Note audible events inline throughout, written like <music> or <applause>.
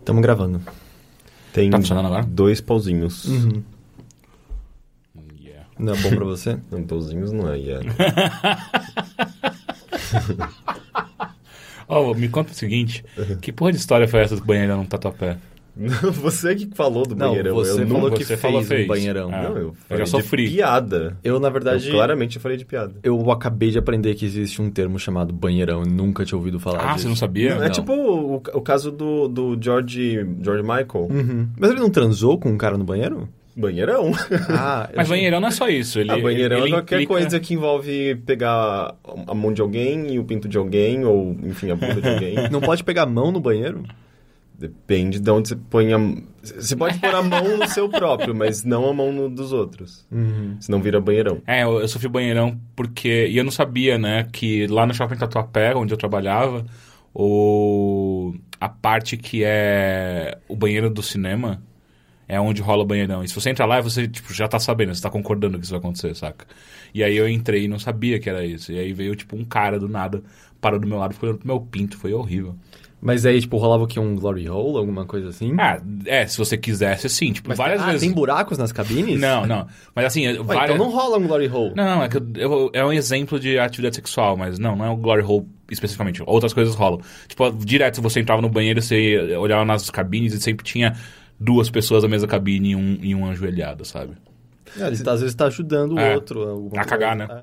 Estamos gravando. Tem Tá funcionando agora? dois pauzinhos. Uhum. Yeah. Não é bom pra você? <laughs> Não, pauzinhos não é, é. <laughs> Ó, me conta o seguinte: que porra de história foi essa do banheiro no tatuapé? Não, <laughs> você que falou do Não, banheirão. você eu falou nunca... que você fez falou um fez. banheirão. Ah. Não, eu Eu falei já sofri. de piada. Eu, na verdade, Eu claramente falei de piada. eu acabei de aprender que existe um termo chamado banheirão. Eu nunca tinha ouvido falar Ah, disso. você não sabia? Não, é tipo o, o caso do, do George, George Michael. Uhum. Mas ele não transou com um cara no banheiro? Banheirão. <laughs> Ah, eu <laughs> Mas banheirão não é só isso. Ele, Ah, banheirão ele é qualquer implica- coisa que envolve pegar a mão de alguém e o pinto de alguém, ou, enfim, a bunda de alguém. Não pode pegar a mão no banheiro? Depende de onde você põe a... Você pode pôr a mão no seu próprio, mas não a mão no dos outros. Uhum. Senão vira banheirão. É, eu, eu sofri banheirão porque. E eu não sabia, né, que lá no shopping Tatuapé, onde eu trabalhava, o, a parte que é o banheiro do cinema é onde rola o banheirão. E se você entrar lá, você tipo, já tá sabendo, você tá concordando que isso vai acontecer, saca? E aí eu entrei e não sabia que era isso. E aí veio, tipo, um cara do nada, parou do meu lado, ficou olhando pro meu pinto, foi horrível. Mas aí, tipo, rolava o quê? Um glory hole, alguma coisa assim? Ah, é, se você quisesse, sim. Tipo, Mas várias ah, vezes. tem buracos nas cabines? Não, não. Mas assim, Ué, várias... Então não rola um glory hole. Não, é que eu- é um exemplo de atividade sexual, mas não, não é o glory hole especificamente. Outras coisas rolam. Tipo, direto você entrava no banheiro, você olhava nas cabines e sempre tinha duas pessoas na mesma cabine e um, e um ajoelhado, sabe? É, ele tá- às vezes tá ajudando o É. outro. A cagar, coisa. né?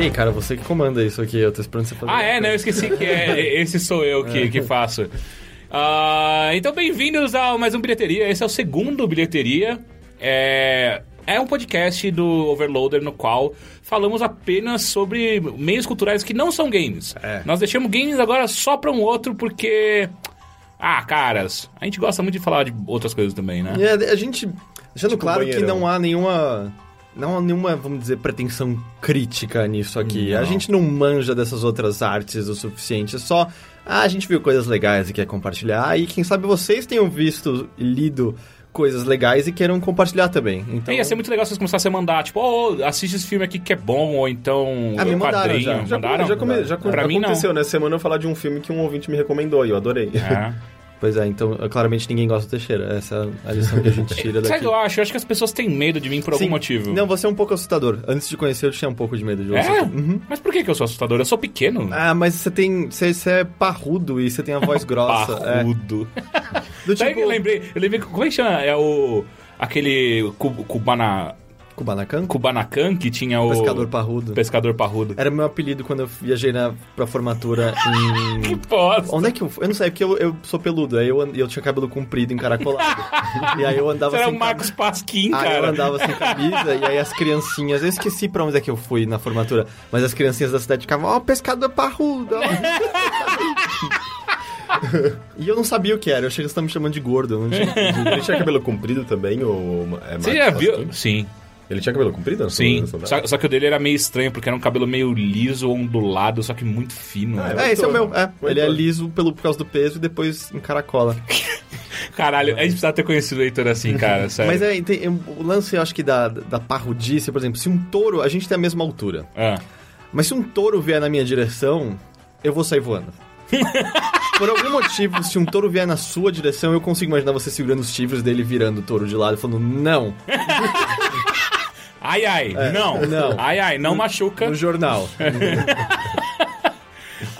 E aí, cara, você que comanda isso aqui, eu tô esperando você fazer. Ah, é, né? Eu esqueci que é, <laughs> esse sou eu que, que faço. Ah, então, bem-vindos a mais um Bilheteria. Esse é o segundo Bilheteria. É, é um podcast do Overloader no qual falamos apenas sobre meios culturais que não são games. É. Nós deixamos games agora só pra um outro porque... Ah, caras, a gente gosta muito de falar de outras coisas também, né? E a, gente. Deixando Tipo claro que banheirão. não há nenhuma. Não há nenhuma, vamos dizer, pretensão crítica nisso aqui. A Não. gente não manja dessas outras artes o suficiente. É só. Ah, a gente viu coisas legais e quer compartilhar. E quem sabe vocês tenham visto e lido coisas legais e queiram compartilhar também. Então, É, ia ser muito legal se vocês começassem a mandar, tipo, oh, assiste esse filme aqui que é bom, ou então Ah, me mandaram quadrinho. já. Já, Mandaram? já, come, já mim, não. aconteceu, né? Semana eu falar de um filme que um ouvinte me recomendou e eu adorei. É. <laughs> Pois é, então claramente ninguém gosta do Teixeira. Essa é a lição que a gente tira <laughs> Sabe o daqui. que eu acho? Eu acho que as pessoas têm medo de mim por algum Sim. motivo. Não, você é um pouco assustador. Antes de conhecer, eu tinha um pouco de medo de você. É? Uhum. Mas por que, que eu sou assustador? Eu sou pequeno. Ah, mas você tem. Você, você é parrudo e você tem a voz <laughs> grossa. é. Parrudo. Do Sabe tipo. que eu lembrei? Eu lembrei, como é que chama? É o... Aquele cu- cubana, Kubanacan? Kubanacan que tinha o... Pescador parrudo. Pescador parrudo. Era meu apelido quando eu viajei na, pra formatura em. <laughs> Bosta. Onde é que eu fui? Eu não sei, porque eu, eu sou peludo. Aí eu, eu tinha cabelo comprido, encaracolado. <laughs> e aí eu andava Você era sem o Marcos Pasquim, Aí eu cara. andava sem <laughs> camisa e aí as criancinhas, eu esqueci pra onde é que eu fui na formatura, mas as criancinhas da cidade ficavam, ó, pescador parrudo. ó." e eu não sabia o que era, eu achei que eles estavam me chamando de gordo, eu não tinha. Ele tinha cabelo comprido também, ou... É Você já viu? Sim, Ele tinha cabelo comprido? na sua- sim. sua Só, só que o dele era meio estranho, porque era um cabelo meio liso, ondulado, só que muito fino. Ah, né? É, esse é o meu, é. Ele é liso pelo, por causa do peso e depois encaracola. <laughs> Caralho, a gente precisava ter conhecido o Heitor assim, cara, <laughs> sério. Mas é, tem- o lance, eu acho que da, da parrudice, por exemplo, se um touro, a gente tem a mesma altura, Ah. mas se um touro vier na minha direção, eu vou sair voando. <laughs> Por algum motivo, se um touro vier na sua direção, eu consigo imaginar você segurando os chifres dele e virando o touro de lado e falando, não, Ai, ai, não. não. Ai, ai, não machuca. no jornal. <laughs>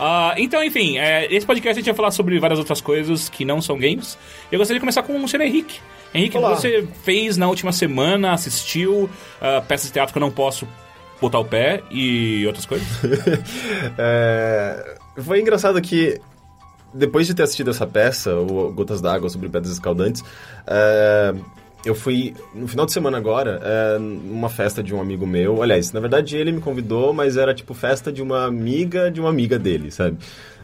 Ah, então, enfim, é, esse podcast a gente vai falar sobre várias outras coisas que não são games. Eu gostaria de começar com o senhor Henrique. Henrique, Olá. você fez na última semana, assistiu ah, peças de teatro que eu não posso botar o pé e outras coisas? <laughs> É, Foi engraçado que, depois de ter assistido essa peça, o Gotas d'Água sobre Pedras Escaldantes, é, eu fui, no final de semana agora, é, numa festa de um amigo meu. Aliás, na verdade ele me convidou, mas era tipo festa de uma amiga de uma amiga dele, sabe?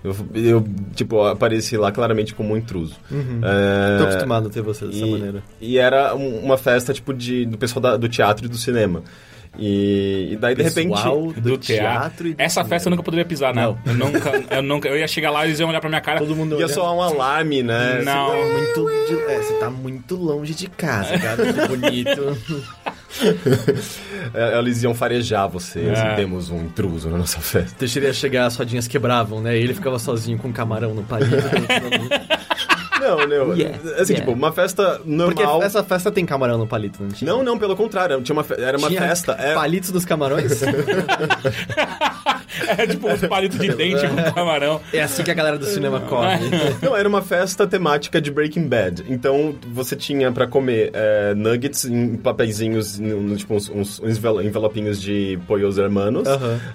Eu, eu, tipo, apareci lá claramente como um intruso. É, Tô acostumado a ter você dessa e, maneira. E era um- uma festa, tipo, de, do pessoal da- do teatro e do cinema. E, e daí, de repente... Do, Do teatro e do Essa festa eu nunca poderia pisar, né? Não. Eu nunca, eu nunca. Eu ia chegar lá e eles iam olhar pra minha cara. Todo mundo Ia soar um alarme, né? Não. Tá muito de- é, você tá muito longe de casa, cara. Que bonito. <laughs> É, Eles iam farejar vocês É. e temos um intruso na nossa festa. Deixaria chegar, as rodinhas quebravam, né? E ele ficava sozinho com um camarão no palito. Não, não. <laughs> Yeah, Assim, yeah. tipo, uma festa Porque normal. essa festa tem camarão no palito, não tinha? Não, não, pelo contrário. Tinha uma fe- Era uma Tinha festa. É... Palitos dos camarões? <laughs> É tipo uns palitos de dente com <laughs> camarão. é assim que a galera do cinema come. Não, era uma festa temática de Breaking Bad. Então, você tinha pra comer é, nuggets em papeizinhos, no- tipo uns, uns envel- envelopinhos de pollos hermanos.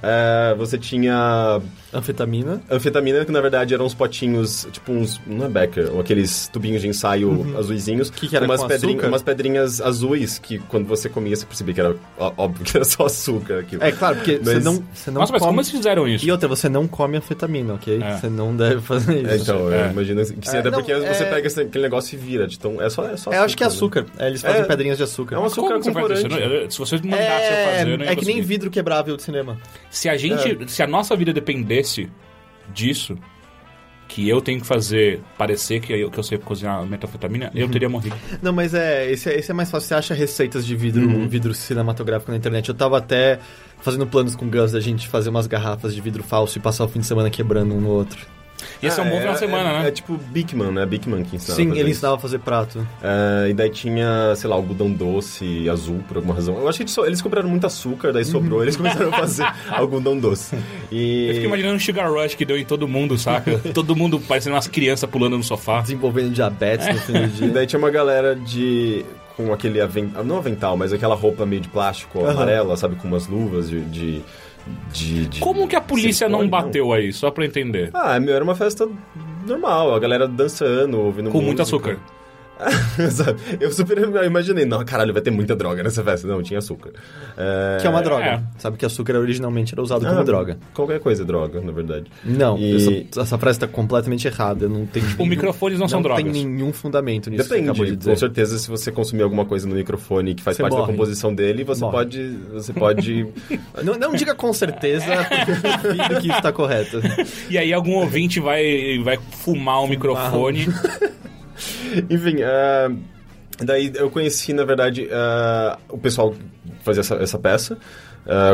É, você tinha Anfetamina. anfetamina, que na verdade eram uns potinhos, tipo uns, não é Becker, ou aqueles tubinhos de ensaio azuisinhos. Que que era umas, com pedrinha- açúcar? umas pedrinhas azuis, que quando você comia, você percebia que era, óbvio que era só açúcar aquilo. É claro, porque você Mas- não, você não Nossa, mas come... como eles fizeram isso? E outra, você não come anfetamina, ok? É. Você não deve fazer isso. É, então, É. eu imagino que sim, É, até não, porque você é- pega esse- aquele negócio e vira. Então, é só, é só É, eu acho que é né? açúcar. É, eles fazem É. pedrinhas de açúcar. É um açúcar você. Eu não- Se vocês mandassem eu É, fazer, eu não ia é que nem conseguir. vidro quebrável de cinema. Se a gente, É. se a nossa vida dependesse disso, que eu tenho que fazer parecer que eu, que eu sei cozinhar metanfetamina, eu Uhum. teria morrido. Não, mas é esse, é, esse é mais fácil. Você acha receitas de vidro, Uhum. vidro cinematográfico na internet. Eu tava até fazendo planos com o Gus da gente fazer umas garrafas de vidro falso e passar o fim de semana quebrando um no outro. E esse é um bom final de semana, é, né? É tipo Bigman, né? Bigman que ensinava. a Sim, fazer ele isso. ensinava a fazer prato. É, e daí tinha, sei lá, algodão doce azul, por alguma razão. Eu acho que eles, só- eles compraram muito açúcar, daí sobrou, eles começaram a fazer <laughs> algodão doce. E... Eu fico imaginando um sugar rush que deu em todo mundo, saca? <laughs> todo mundo parecendo umas crianças pulando no sofá. Desenvolvendo diabetes no fim do <laughs> E dia. daí tinha uma galera de. com aquele avental. Não avental, mas aquela roupa meio de plástico Aham. amarela, sabe? Com umas luvas de. de, de- de Como que a polícia não bateu aí? Só pra entender. Ah, meu, era uma festa normal, a galera dançando, ouvindo Com muito música. açúcar. <laughs> Sabe? Eu super imaginei, não, caralho, vai ter muita droga nessa festa. Não, tinha açúcar. É... Que é uma droga. É. Sabe que açúcar originalmente era usado como Ah, droga. Qualquer coisa é droga, na verdade. Não, E- essa, essa frase tá completamente errada. Não tem Tipo, microfones não são Não tem drogas. nenhum fundamento nisso que você acabou de Depende, dizer. com certeza, se você consumir alguma coisa no microfone que faz Você parte morre. da composição dele, você Morre. pode. Você pode. <laughs> Não, não diga com certeza, <laughs> que isso tá correto. E aí algum ouvinte vai, vai fumar o microfone. <laughs> Enfim, é, daí eu conheci, na verdade, é, o pessoal que fazia essa, essa peça.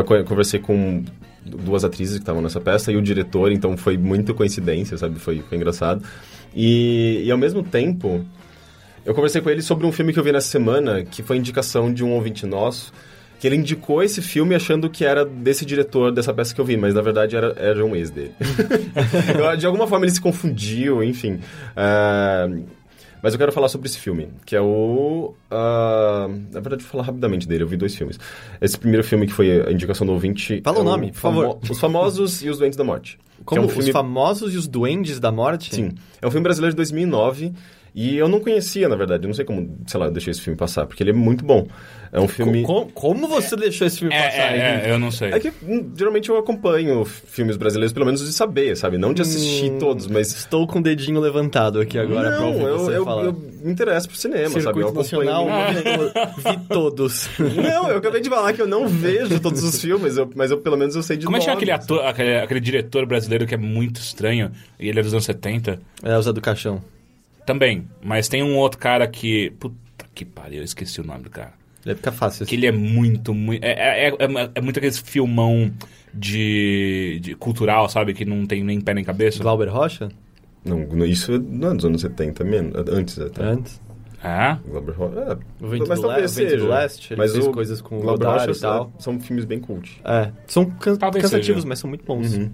Co- conversei com duas atrizes que estavam nessa peça e o diretor, então foi muita coincidência, sabe? Foi, foi engraçado. E, e ao mesmo tempo, eu conversei com ele sobre um filme que eu vi nessa semana, que foi indicação de um ouvinte nosso, que ele indicou esse filme achando que era desse diretor dessa peça que eu vi, mas na verdade era, era um ex dele. <laughs> De alguma forma ele se confundiu, enfim. Ah, mas eu quero falar sobre esse filme, que é o. ah, na verdade, vou falar rapidamente dele, eu vi dois filmes. Esse primeiro filme que foi a indicação do ouvinte. Fala é o nome, por favor. Os Famosos e os Doentes da Morte. que Como é um os filme famosos e os duendes da morte? Sim. É um filme brasileiro de 2009 e eu não conhecia, na verdade. Eu não sei como, sei lá, eu deixei esse filme passar, porque ele é muito bom. É um filme... Co- co- como você deixou esse filme É, passar? é, é, eu não sei. É que hum, geralmente eu acompanho filmes brasileiros, pelo menos de saber, sabe? Não de assistir Hum, todos, mas... Estou com o dedinho levantado aqui agora pra não, ouvir eu, você eu, falar. eu me interesso por cinema, sabe? Eu Circuito Nacional, acompanho... <laughs> vi, todos. Não, eu acabei de falar que eu não vejo todos os filmes, eu- mas eu, pelo menos eu sei de Como é nome, aquele ator, aquele, aquele diretor brasileiro que é muito estranho? E ele é dos anos 70? É, o Zé do Caixão. Também. Mas tem um outro cara que. Puta que pariu, eu esqueci o nome do cara. Deve ficar fácil. Que ele é muito, muito. É, é, é, é muito aqueles filmão de, de cultural, sabe? Que não tem nem pé nem cabeça. Glauber Rocha? Não, isso não é dos anos 70, menos, antes até. Antes. É? Glauber Rocha, é, O Vento mas do talvez Le- o Vento do seja. Leste, ele mas fez o coisas com Glauber Godard Rocha e tal. São filmes bem cult. É. São can- Talvez cansativos, seja. mas são muito bons. Uhum.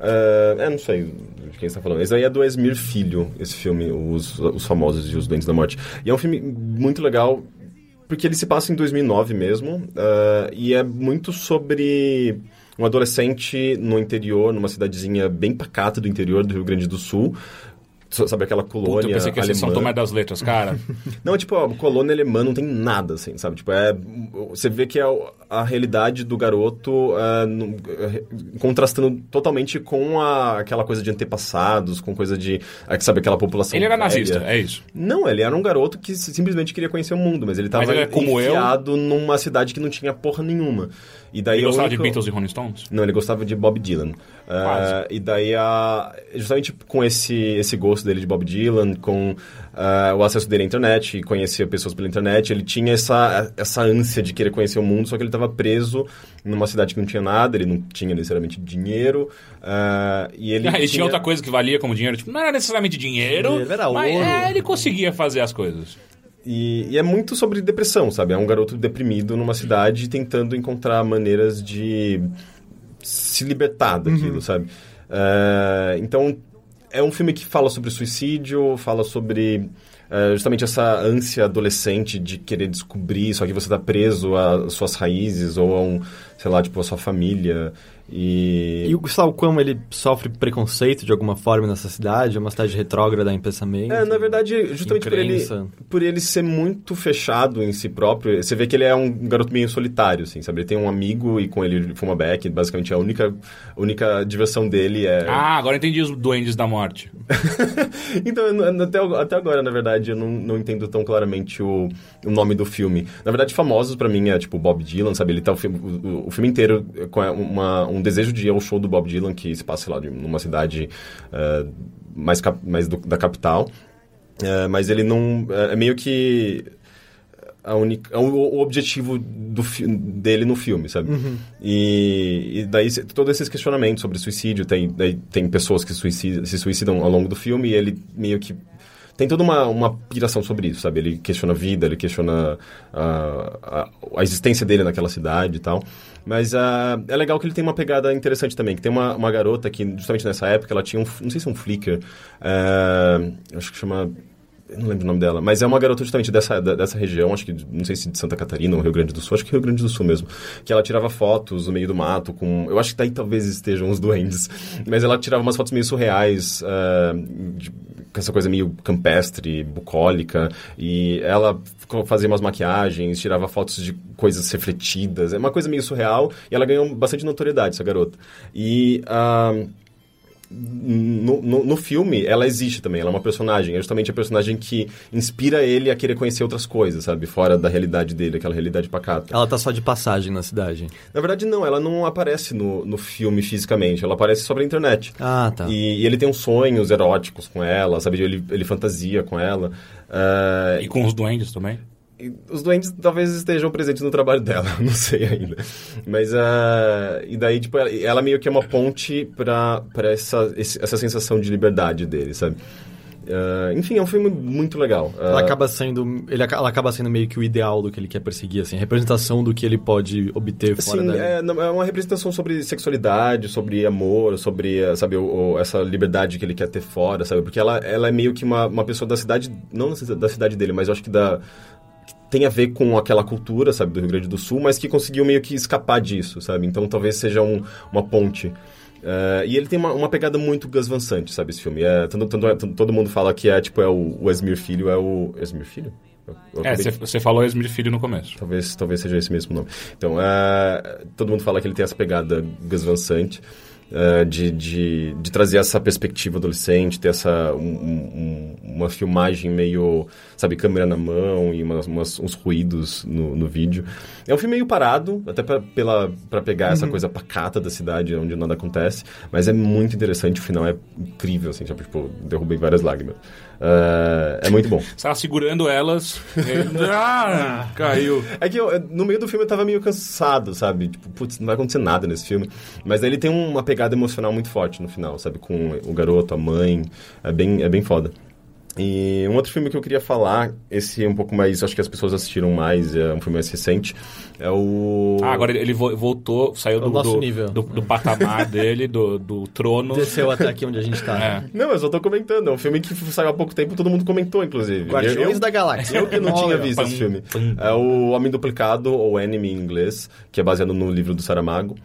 É, é, não sei de quem está falando. Esse aí é do Esmir Filho, esse filme, Os, os Famosos e os Doentes da Morte. E é um filme muito legal, porque ele se passa em 2009 mesmo, é, e é muito sobre um adolescente no interior, numa cidadezinha bem pacata do interior do Rio Grande do Sul. Sabe aquela colônia Puta, eu pensei que ia ser São? Tomé das Letras, cara. <laughs> Não, tipo, a colônia alemã não tem nada, assim, sabe? Tipo, é... Você vê que é a realidade do garoto é, no- é, contrastando totalmente com a, aquela coisa de antepassados, com coisa de... é, Sabe, aquela população ele era velha. nazista, é isso. Não, ele era um garoto que si- simplesmente queria conhecer o mundo, mas ele tava Mas ele é como eu? enfiado numa cidade que não tinha porra nenhuma. E daí Ele gostava de Beatles e Rolling Stones? não, ele gostava de Bob Dylan. Ah, e daí, a, justamente com esse, esse gosto dele de Bob Dylan, com uh, o acesso dele à internet, e conhecia pessoas pela internet. Ele tinha essa, essa ânsia de querer conhecer o mundo, só que ele estava preso numa cidade que não tinha nada, ele não tinha necessariamente dinheiro. Uh, e ele, Ah, <laughs> ele tinha... tinha outra coisa que valia como dinheiro. Tipo, não era necessariamente dinheiro, Dinheiro, era mas ouro. é, ele conseguia fazer as coisas. E, e é muito sobre depressão, sabe? É um garoto deprimido numa cidade tentando encontrar maneiras de se libertar daquilo, sabe? É, então, é um filme que fala sobre suicídio, fala sobre é, justamente essa ânsia adolescente de querer descobrir, só que você tá preso às suas raízes ou a um, sei lá, tipo, a sua família. E... E o Gustavo Como, ele sofre preconceito de alguma forma nessa cidade? É uma cidade retrógrada em pensamento? É, na verdade, justamente por ele, por ele ser muito fechado em si próprio, você vê que ele é um garoto meio solitário, assim, sabe? Ele tem um amigo e com ele ele fuma beck, basicamente a única, única diversão dele é... Ah, agora entendi os duendes da morte. <laughs> então, até, até agora, na verdade, eu não, não entendo tão claramente o, o nome do filme. Na verdade, famosos pra mim é, tipo, Bob Dylan, sabe? Ele tá o filme, o, o filme inteiro com uma, um desejo de ir ao show do Bob Dylan, que se passa, sei lá, de- numa cidade eh, mais, cap- mais do- da capital. É, mas ele não. É, é meio que. A única, o, o objetivo do, dele no filme, sabe? E, e daí todos esses questionamentos sobre suicídio, tem, tem pessoas que suicida, se suicidam ao longo do filme e ele meio que tem toda uma, uma piração sobre isso, sabe? Ele questiona a vida, ele questiona a, a, a existência dele naquela cidade e tal. Mas ah, é legal que ele tem uma pegada interessante também, que tem uma, uma garota que, justamente nessa época, ela tinha um, não sei se é um Flickr, ah, acho que chama... Não lembro o nome dela, mas é uma garota justamente dessa, dessa região, acho que, não sei se de Santa Catarina ou Rio Grande do Sul, acho que Rio Grande do Sul mesmo, que ela tirava fotos no meio do mato com... Eu acho que daí talvez estejam os <laughs> duendes, mas ela tirava umas fotos meio surreais, ah, de- com essa coisa meio campestre, bucólica, e ela fazia umas maquiagens, tirava fotos de coisas refletidas, é uma coisa meio surreal, e ela ganhou bastante notoriedade, essa garota. E... ah, no, no, no filme, ela existe também, ela é uma personagem. É justamente a personagem que inspira ele a querer conhecer outras coisas, sabe? Fora da realidade dele, aquela realidade pacata. Ela tá só de passagem na cidade. Na verdade, não, ela não aparece no, no filme fisicamente, ela aparece só pela internet. Ah, tá. E, e ele tem uns sonhos eróticos com ela, sabe? Ele, ele fantasia com ela. Ah, E com os duendes também. Os doentes talvez estejam presentes no trabalho dela, <laughs> não sei ainda. Mas, ah, e daí, tipo, ela, ela meio que é uma ponte pra essa, essa sensação de liberdade dele, sabe? Ah, enfim, é um filme muito legal. Ela Ah, acaba sendo. Ele, ela acaba sendo meio que o ideal do que ele quer perseguir, assim, a representação do que ele pode obter fora Sim, da. é, é uma representação sobre sexualidade, sobre amor, sobre, eh, sabe, o, o- essa liberdade que ele quer ter fora, sabe? Porque ela, ela é meio que uma, uma pessoa da cidade, não da cidade dele, mas eu acho que da que tem a ver com aquela cultura, sabe, do Rio Grande do Sul, mas que conseguiu meio que escapar disso, sabe? Então talvez seja um- uma ponte. Eh, e ele tem uma, uma pegada muito Gus Van Sant, sabe, esse filme. É, tanto, tanto é- tanto- todo mundo fala que é, tipo, é o, o Esmir Filho, é o... Esmir Filho? Eu- eu É, você- você falou Esmir Filho no começo. Talvez, talvez seja esse mesmo nome. Então, é, todo mundo fala que ele tem essa pegada Gus Van Sant, é, de, de, de trazer essa perspectiva adolescente, ter essa, um- um- uma filmagem meio, sabe, câmera na mão e umas, umas- uns ruídos no, no vídeo. É um filme meio parado, até pra pegar essa coisa pacata da cidade, onde nada acontece, mas é muito interessante, o final é incrível, assim, tipo, derrubei várias lágrimas. É, é muito bom. Você tava segurando elas. e- <laughs> ah, caiu. É que eu- no meio do filme eu tava meio cansado, sabe? Tipo, putz, não vai acontecer nada nesse filme. Mas aí ele tem uma pegada emocional muito forte no final, sabe? Com o garoto, a mãe. É bem, é bem foda. E um outro filme que eu queria falar, esse é um pouco mais, acho que as pessoas assistiram mais, é um filme mais recente, é o... Ah, agora ele vo- voltou, saiu o do, nosso do, nível. do, do patamar dele, do, do trono. Desceu até aqui onde a gente tá. <laughs> É. Não, eu só tô comentando, é um filme que saiu há pouco tempo, todo mundo comentou, inclusive. Guardiões eu, da Galáxia. Eu que não tinha visto esse filme. É o Homem Duplicado, ou Enemy em inglês, que é baseado no livro do Saramago.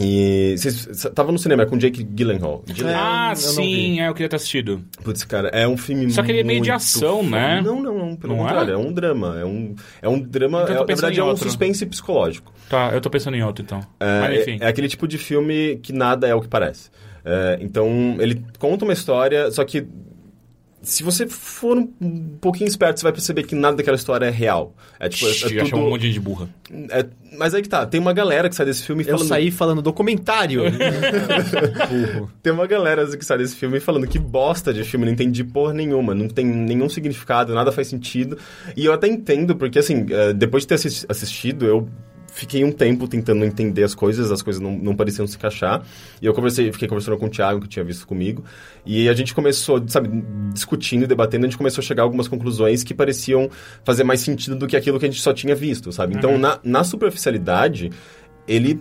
E vocês tava no cinema é com Jake Gyllenhaal. Gyllenhaal. Ah, sim, é, eu queria ter assistido. Putz, cara, é um filme Só que ele é meio de ação, né? Não, não, não, pelo Não é? contrário, é? um drama, é um é um drama, Então é, na verdade é um outro. suspense psicológico. Tá, eu tô pensando em outro então. É, Mas enfim. é, é aquele tipo de filme que nada é o que parece. É, então, ele conta uma história, só que se você for um pouquinho esperto, você vai perceber que nada daquela história é real. É tipo, é, Shhh, é já tudo... um monte de gente burra. é- mas aí que tá, tem uma galera que sai desse filme Eu falando... saí falando documentário. <laughs> Burro. Tem uma galera que sai desse filme falando que bosta de filme, não entendi porra nenhuma, não tem nenhum significado, nada faz sentido. E eu até entendo, porque assim, eh, depois de ter assis- assistido, eu fiquei um tempo tentando entender as coisas, as coisas não, não pareciam se encaixar. E eu conversei, fiquei conversando com o Thiago, que tinha visto comigo, e a gente começou, sabe, discutindo e debatendo, a gente começou a chegar a algumas conclusões que pareciam fazer mais sentido do que aquilo que a gente só tinha visto, sabe? Então, na, na superficialidade, ele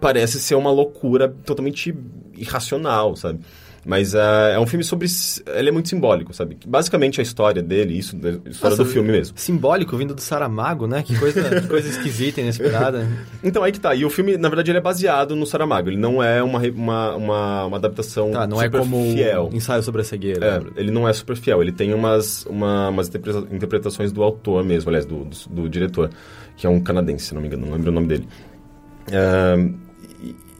parece ser uma loucura totalmente irracional, sabe? Mas ah, é um filme sobre. Ele é muito simbólico, sabe? Basicamente a história dele, isso, a história Nossa, do filme mesmo. Simbólico vindo do Saramago, né? Que coisa, que coisa esquisita, inesperada. <laughs> Então aí que tá. E o filme, na verdade, ele é baseado no Saramago. Ele não é uma, uma, uma, uma adaptação Tá, não é como fiel. ensaio sobre a cegueira. É, ele não é super fiel. Ele tem umas, uma, umas interpreta- interpretações do autor mesmo, aliás, do, do, do diretor, que é um canadense, se não me engano, não lembro o nome dele. Ahn,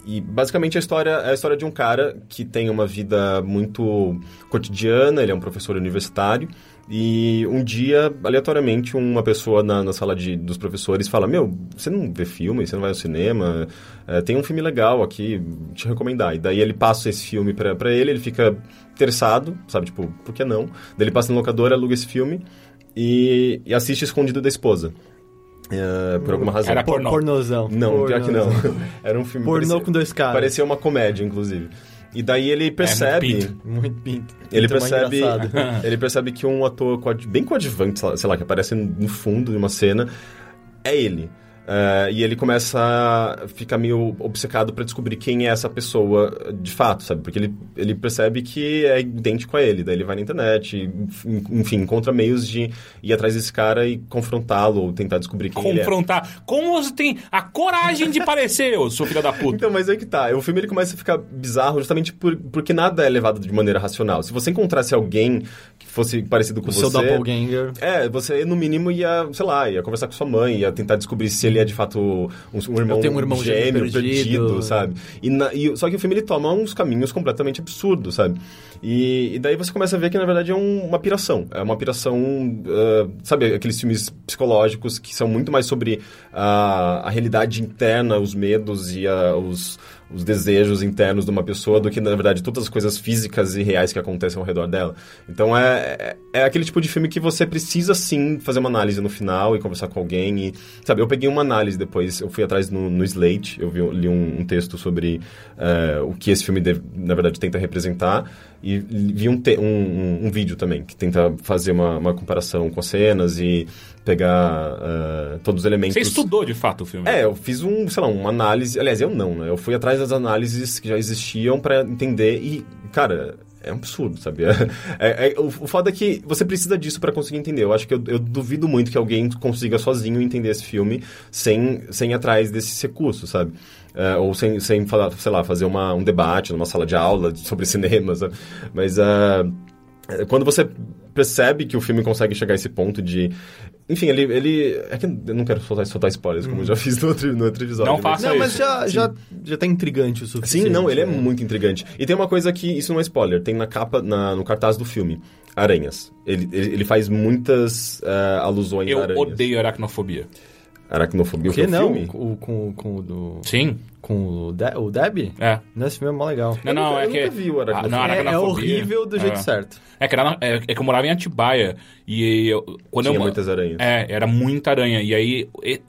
e, basicamente a história é a história de um cara que tem uma vida muito cotidiana, ele é um professor universitário. E um dia, aleatoriamente, uma pessoa na, na sala de, dos professores fala: Meu, você não vê filme, você não vai ao cinema, É, tem um filme legal aqui, te recomendar. E daí ele passa esse filme pra ele, ele fica interessado, sabe? Tipo, por que não? Daí ele passa no locador, aluga esse filme e, e assiste escondido da esposa. É, por alguma razão. Era Por, pornô. pornozão. Não, pior que não. Pornozão. <laughs> Era um filme. Pornô parecia- com dois caras. Parecia uma comédia, inclusive. E daí ele percebe. pinto. Muito pinto. Ele Muito percebe, engraçado. <laughs> ele percebe que um ator bem coadjuvante, sei lá, que aparece no fundo de uma cena, é ele. É, e ele começa a ficar meio obcecado pra descobrir quem é essa pessoa de fato, sabe? Porque ele, ele percebe que é idêntico a ele. Daí ele vai na internet, e, enfim, encontra meios de ir atrás desse cara e confrontá-lo ou tentar descobrir quem ele é. Confrontar. Como você tem a coragem de parecer, ô seu filho da puta? Então, mas aí que tá. O filme ele começa a ficar bizarro justamente por, porque nada é levado de maneira racional. Se você encontrasse alguém que fosse parecido com O você... seu doppelganger. É, você no mínimo ia, sei lá, ia conversar com sua mãe, ia tentar descobrir se ele é de fato um, um irmão, um irmão gêmeo perdido, perdido. sabe? E, na- e- só que o filme ele toma uns caminhos completamente absurdos, sabe? E, e daí você começa a ver que na verdade é um- uma piração. É uma piração, ah, sabe, aqueles filmes psicológicos que são muito mais sobre a, a realidade interna, os medos e a- os os desejos internos de uma pessoa do que, na verdade, todas as coisas físicas e reais que acontecem ao redor dela. Então, é, é, é aquele tipo de filme que você precisa, sim, fazer uma análise no final e conversar com alguém. E, sabe, eu peguei uma análise depois, eu fui atrás no, no Slate, eu vi, li um, um texto sobre eh, o que esse filme, deve- na verdade, tenta representar. E vi um, te- um, um- um vídeo também, que tenta fazer uma, uma comparação com as cenas e pegar eh, todos os elementos... Você estudou de fato o filme? É, eu fiz um, sei lá, uma análise. Aliás, eu não, né? Eu fui atrás das análises que já existiam pra entender e, cara, é um absurdo, sabe? <laughs> É, é- o, o foda é que você precisa disso pra conseguir entender. Eu acho que eu, eu duvido muito que alguém consiga sozinho entender esse filme sem, sem ir atrás desses recursos, sabe? É, ou sem, sem falar, sei lá, fazer uma, um debate numa sala de aula sobre cinema, sabe? Mas é, quando você percebe que o filme consegue chegar a esse ponto de. Enfim, ele. ele é que eu não quero soltar, soltar spoilers, como eu já fiz no outro, no outro episódio. Não mas- faça Não, mas isso. já, já, já tá intrigante o suficiente. Sim, não, ele é né? muito intrigante. E tem uma coisa que, isso não é spoiler, tem na capa, na, no cartaz do filme, aranhas. Ele, ele, ele faz muitas ah, alusões a Eu aranhas. odeio aracnofobia. Aracnofobia, o que que não? filme? Com, com, com o do... Sim. Com o, De o Deb? É. Nesse filme é mó legal. Não, não, nunca- é eu que. nunca vi o aracnofobia. Ah, não, É, é horrível do jeito É. certo. É que, era, é, é que eu morava em Atibaia e eu, quando Tinha eu, muitas aranhas. É, era muita aranha. E aí, e-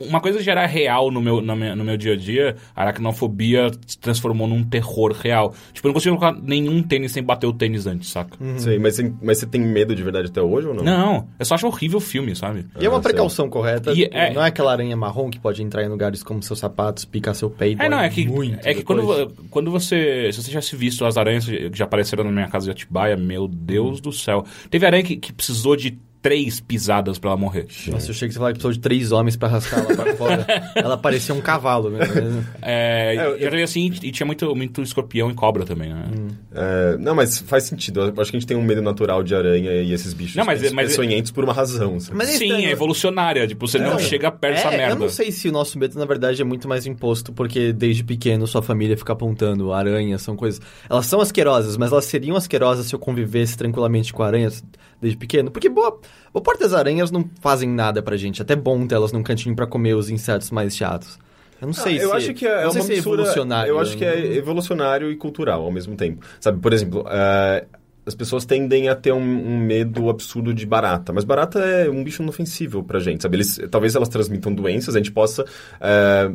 uma coisa já era real no meu, no meu, no meu dia a dia, a aracnofobia se transformou num terror real. Tipo, eu não consigo colocar nenhum tênis sem bater o tênis antes, saca? Sei, mas, você- mas você tem medo de verdade até hoje ou não? Não, eu só acho horrível o filme, sabe? E é uma Ah, sei. precaução correta. E é- Não é aquela aranha marrom que pode entrar em lugares como seus sapatos, picar seu peito. É, não, é que, muito é que quando, depois. quando você. Se você já se visto as aranhas que já apareceram na minha casa de Atibaia, meu Deus do céu. Teve aranha que, que precisou de três pisadas pra ela morrer. Nossa, eu achei que você falava que precisou de três homens pra arrastar ela pra fora. <laughs> ela parecia um cavalo mesmo. É, É, eu- eu assim, e tinha muito, muito escorpião e cobra também, né? É, não, mas faz sentido. Eu acho que a gente tem um medo natural de aranha e esses bichos Não, mas- peço- mas- peçonhentos por uma razão. sabe? Mas é Sim, estranho. é evolucionária. Tipo, você não Não. chega perto dessa É, merda. eu não sei se o nosso medo, na verdade, é muito mais imposto porque desde pequeno sua família fica apontando aranhas, são coisas... Elas são asquerosas, mas elas seriam asquerosas se eu convivesse tranquilamente com aranhas desde pequeno. Porque boa, boa parte das aranhas não fazem nada pra gente. Até bom ter elas num cantinho pra comer os insetos mais chatos. Eu não sei Ah, se... eu acho que é, é uma é mistura. evolucionário. Eu acho que é evolucionário e cultural ao mesmo tempo. Sabe, por exemplo, é, as pessoas tendem a ter um, um medo absurdo de barata, mas barata é um bicho inofensível pra gente, sabe? Eles, talvez elas transmitam doenças, a gente possa é,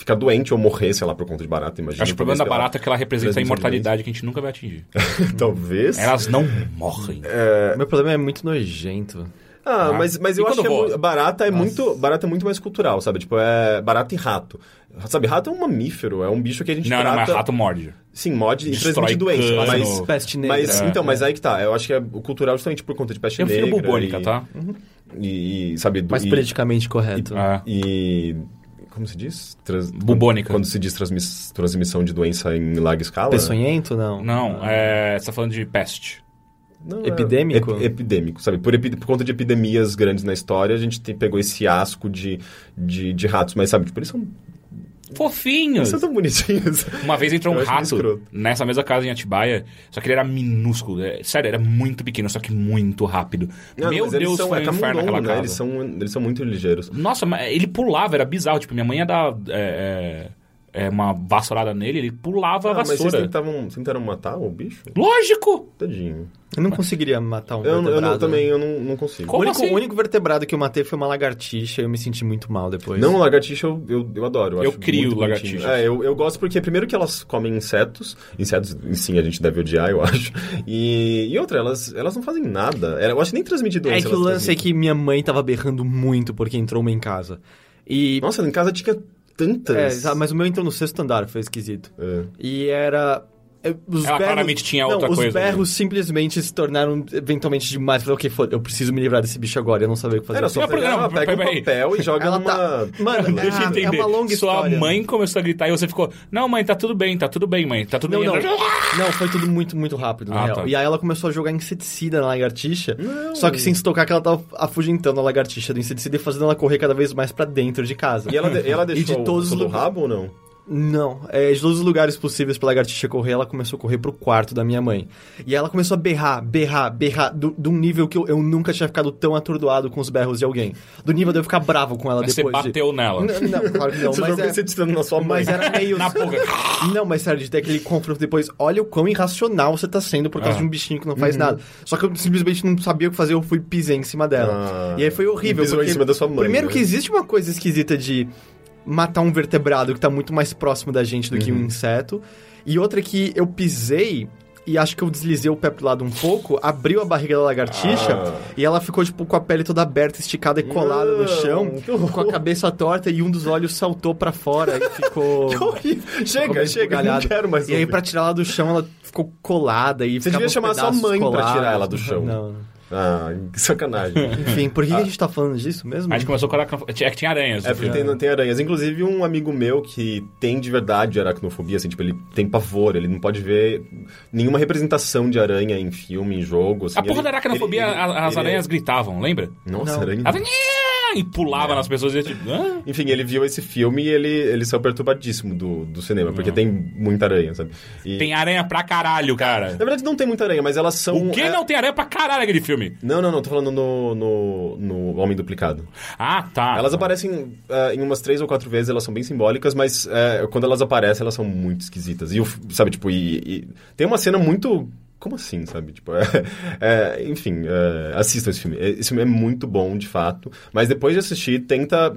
ficar doente ou morrer, sei lá, por conta de barata, imagina. Acho que o problema da barata é que ela representa a imortalidade que a gente nunca vai atingir. <laughs> talvez. Elas não morrem. O meu problema é muito nojento. Ah, Ah. mas, mas E eu acho que é barata é muito barata é muito mais cultural, sabe? Tipo, é barata e rato. Sabe, rato é um mamífero, é um bicho que a gente Não, não, trata... mas rato morde. Sim, mod e Destrói transmite doença, cano. mas... Peste negra. Mas, É, então, mas é. aí que tá. Eu acho que é o cultural justamente por conta de peste Eu negra. bubônica, e, tá? E, e, sabe... Mais e, politicamente correto. É. e... Como se diz? Trans- Bubônica. Quando se diz transmiss- transmissão de doença em larga escala? Peçonhento, não. Não, é, você tá falando de peste. Não, é Epidêmico? ep- epidêmico, sabe? Por, epi- por conta de epidemias grandes na história, a gente te- pegou esse asco de, de, de ratos. Mas, sabe, tipo, eles são, Fofinhos! são tão bonitinhos. Uma vez entrou um rato nessa mesma casa em Atibaia, só que ele era minúsculo. é, sério, era muito pequeno, só que muito rápido. Não, Meu Deus, são, foi é um inferno naquela né? casa. Eles são, eles são muito ligeiros. Nossa, mas ele pulava, era bizarro. Tipo, minha mãe ia dar é, é, é, uma vassourada nele, ele pulava a Ah, mas vocês vassoura. tentavam, tentaram matar o bicho? Lógico! Tadinho. Eu não conseguiria matar um Eu, eu vertebrado. não- também eu não, não consigo. Como o, único, assim? o único vertebrado que eu matei foi uma lagartixa e eu me senti muito mal depois. Não, lagartixa eu, eu, eu adoro. Eu, Eu acho crio lagartixas. É, eu, eu gosto porque, primeiro, que elas comem insetos. Insetos, sim, a gente deve odiar, eu <laughs> acho. E, e outra, elas, elas não fazem nada. Eu acho que nem transmitir doença. É que o lance é transmitem. que minha mãe tava berrando muito porque entrou uma em casa. E. Nossa, em casa tinha tantas. É, mas o meu entrou no sexto andar, foi esquisito. É. E era. É, Os Ela berros, claramente tinha não, outra os coisa, berros né? simplesmente se tornaram eventualmente demais. Falei, ok, foda, eu preciso me livrar desse bicho agora, eu não sabia o que fazer. Era só Não, pegar, não, pega um papel e joga Ela numa... tá- Mano, Deixa eu é, entender. é uma longa Sua história. mãe começou a gritar e você ficou, não, mãe, tá tudo bem, tá tudo bem, mãe, tá tudo Não, bem. não. Não, foi tudo muito, muito rápido, na Ah, real. tá. E aí ela começou a jogar inseticida na lagartixa, só que sem se tocar que ela tava afugentando a lagartixa do inseticida e fazendo ela correr cada vez mais pra dentro de casa. E ela, de- ela deixou de todos os todo o lugares. rabo ou não? Não, é, de todos os lugares possíveis pra lagartixa correr, ela começou a correr pro quarto da minha mãe. E ela começou a berrar, berrar, berrar, do- de um nível que eu, eu nunca tinha ficado tão atordoado com os berros de alguém. Do nível de eu ficar bravo com ela Mas você depois. de- bateu nela. Não, não, claro que não, <laughs> Você mas, jogou é, inseticida na sua mãe. mas era meio... Na boca. <laughs> Não, mas sério, de ter aquele confronto depois, olha o quão irracional você tá sendo por causa Ah. de um bichinho que não faz nada. Só que eu simplesmente não sabia o que fazer, eu fui pisei em cima dela. Ah. e aí foi horrível. Pisou em cima da sua mãe, Primeiro né? que existe uma coisa esquisita de matar um vertebrado que tá muito mais próximo da gente do que um Uhum. inseto. E outra que eu pisei e acho que eu deslizei o pé pro lado um pouco, abriu a barriga da lagartixa Ah. e ela ficou, tipo, com a pele toda aberta, esticada e colada no Não, chão, que horror. com a cabeça torta e um dos olhos saltou pra fora e ficou... <laughs> Que Chega, chega, não quero mais E aí, ouvir. pra tirar ela do chão, ela ficou colada e Você devia chamar sua pedaços mãe pra colados. tirar ela do chão. Não. Ah, que <laughs> sacanagem. Enfim, por que, que a gente tá falando disso mesmo? A gente começou com aracnofobia. É que tinha aranhas. É porque tem, tem aranhas. Inclusive, um amigo meu que tem de verdade aracnofobia, assim, tipo, ele tem pavor, ele não pode ver nenhuma representação de aranha em filme, em jogo. Assim, A porra ele- da aracnofobia, ele- ele- as ele- aranhas gritavam, lembra? Nossa, Não. aranha. Elas e pulava nas pessoas e tipo, "Hã?" Enfim, ele viu esse filme e ele, ele saiu perturbadíssimo do, do cinema, porque tem muita aranha, sabe? E- tem aranha pra caralho, cara. Na verdade, não tem muita aranha, mas elas são. O que é- não tem aranha pra caralho aquele filme? Não, não, não, tô falando no, no, no Homem Duplicado. Ah, tá. Elas aparecem ah, em umas três ou quatro vezes, elas são bem simbólicas, mas eh, quando elas aparecem, elas são muito esquisitas. E, sabe, tipo, e, e tem uma cena muito. Como assim, sabe? Tipo, <laughs> é, é, enfim, é, assistam esse filme. Esse filme é muito bom, de fato, mas depois de assistir, tenta.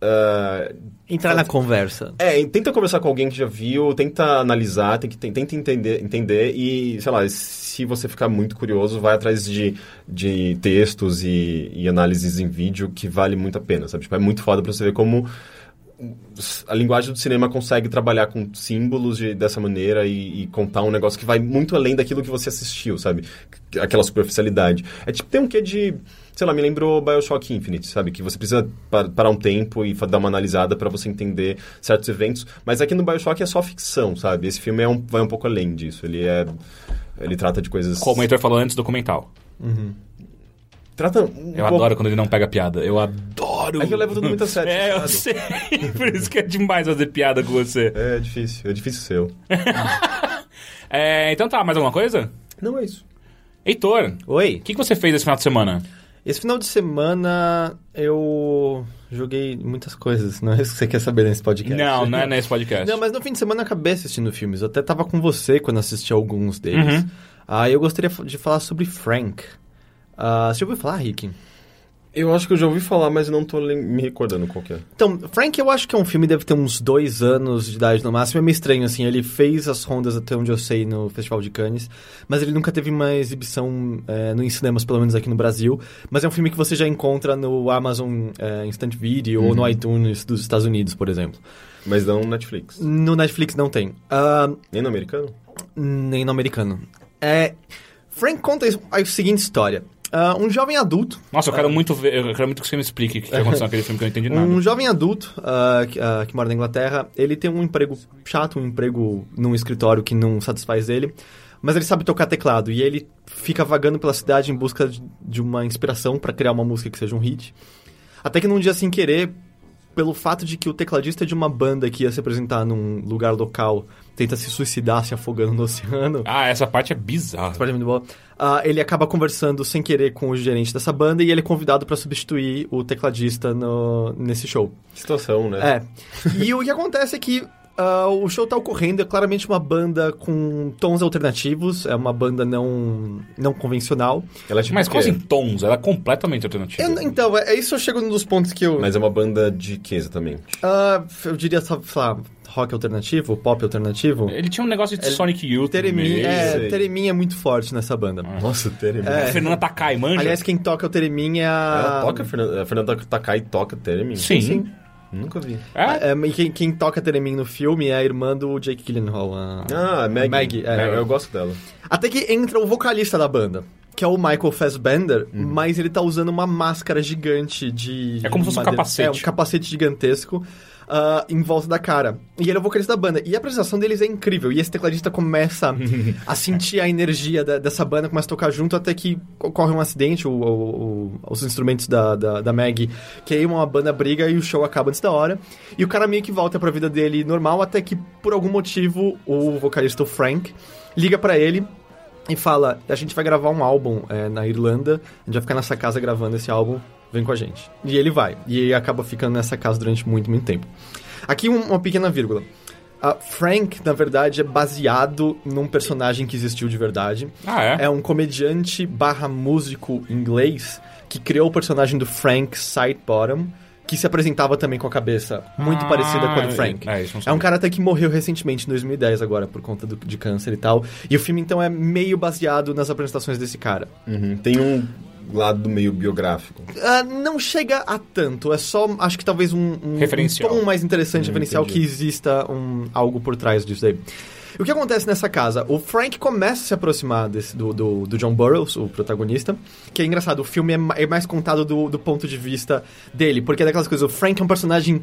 ah, Entrar na conversa. é, tenta conversar com alguém que já viu, tenta analisar, tem que, tenta entender, entender e, sei lá, se você ficar muito curioso, vai atrás de, de textos e, e análises em vídeo que vale muito a pena, sabe? Tipo, é muito foda pra você ver como a linguagem do cinema consegue trabalhar com símbolos de, dessa maneira e, e, contar um negócio que vai muito além daquilo que você assistiu, sabe? Aquela superficialidade. É tipo, tem um quê de... Sei lá, me lembrou Bioshock Infinite, sabe? Que você precisa parar um tempo e dar uma analisada para você entender certos eventos. Mas aqui no Bioshock é só ficção, sabe? Esse filme é um, vai um pouco além disso. Ele é... Ele trata de coisas... Como o Heitor falou antes, documental. Uhum. Trata um Eu pouco... adoro quando ele não pega piada. Eu adoro. É que eu levo tudo muito a sério. É, eu sabe? sei. <laughs> Por isso que é demais fazer piada com você. É difícil, é difícil ser eu. <laughs> É, então tá, mais alguma coisa? Não é isso. Heitor, Oi. o que, que você fez esse final de semana? Esse final de semana eu joguei muitas coisas. Não é isso que você quer saber nesse podcast. Não, não é nesse podcast. Não, mas no fim de semana eu acabei assistindo filmes. Eu até tava com você quando assisti alguns deles. Uhum. Ah, eu gostaria de falar sobre Frank. Ah, você já ouviu falar, Rick? Eu acho que eu já ouvi falar, mas não tô me recordando qual é. Então, Frank, eu acho que é um filme, deve ter uns dois anos de idade no máximo. É meio estranho, assim. Ele fez as rondas, até onde eu sei, no Festival de Cannes. Mas ele nunca teve uma exibição é, no, em cinemas, pelo menos aqui no Brasil. Mas é um filme que você já encontra no Amazon é, Instant Video ou no iTunes dos Estados Unidos, por exemplo. Mas não Netflix. No Netflix não tem. Ah, Nem no americano? nem no americano. É, Frank conta a seguinte história. Ah, um jovem adulto Nossa, eu quero muito ver, eu quero muito que você me explique o que, que <laughs> aconteceu naquele filme que eu não entendi nada. Um jovem adulto ah, que, que mora na Inglaterra, ele tem um emprego chato, um emprego num escritório que não satisfaz ele, mas ele sabe tocar teclado e ele fica vagando pela cidade em busca de, de uma inspiração para criar uma música que seja um hit. Até que num dia sem querer, pelo fato de que o tecladista de uma banda que ia se apresentar num lugar local tenta se suicidar se afogando no oceano, Ah, essa parte é bizarra. essa parte é muito boa. Ah, ele acaba conversando sem querer com o gerente dessa banda e ele é convidado para substituir o tecladista no, nesse show. Situação, né? É. E o que acontece é que ah, o show tá ocorrendo, é claramente uma banda com tons alternativos, é uma banda não, não convencional. Ela é tipo Mas como quê? assim tons? Ela é completamente alternativa. Eu- então, é, é isso eu chego num dos pontos que eu. Mas é uma banda de que exatamente? ah, eu diria, sei lá, rock alternativo, pop alternativo. Ele tinha um negócio de Ele- Sonic Youth. Teremin, é. Teremin é muito forte nessa banda. Nossa, Teremin. A Fernanda Takai, manja? Aliás, quem toca o Teremin é a. Ela toca, a Fernanda, a Fernanda Takai toca Teremin? Sim. sim. Nunca vi. É? É, e quem, quem toca Teremin no filme é a irmã do Jake Gyllenhaal. a- Ah, Maggie. Maggie, é. Eu, eu gosto dela. Até que entra o vocalista da banda, que é o Michael Fassbender, Uhum. mas ele tá usando uma máscara gigante de. É como se fosse um capacete. É, um capacete gigantesco. Ah, em volta da cara. E ele é o vocalista da banda. E a apresentação deles é incrível. E esse tecladista começa <laughs> a sentir a energia da- dessa banda, começa a tocar junto até que ocorre um acidente. O, o- o- os instrumentos da, da, da Maggie queimam, a banda briga e o show acaba antes da hora. E o cara meio que volta pra vida dele normal, até que por algum motivo o vocalista, o Frank, liga pra ele e fala: A gente vai gravar um álbum é, na Irlanda, a gente vai ficar nessa casa gravando esse álbum, vem com a gente. E ele vai. E ele acaba ficando nessa casa durante muito, muito tempo. Aqui um- uma pequena vírgula. A Frank, na verdade, é baseado num personagem que existiu de verdade. Ah, é? É um comediante barra músico inglês que criou o personagem do Frank Sidebottom, que se apresentava também com a cabeça muito Ah, parecida com a do Frank. É, isso não É um cara até que morreu recentemente, em 2010 agora, por conta do- de câncer e tal. E o filme, então, é meio baseado nas apresentações desse cara. Uhum. Tem um lado meio biográfico. Ah, não chega a tanto, é só, acho que talvez um, um, Referencial. um tom mais interessante, Hum, referencial, entendi. que exista um, algo por trás disso aí. O que acontece nessa casa? O Frank começa a se aproximar desse- do, do, do John Burroughs, o protagonista, que é engraçado, o filme é, é mais contado do, do ponto de vista dele, porque é daquelas coisas, o Frank é um personagem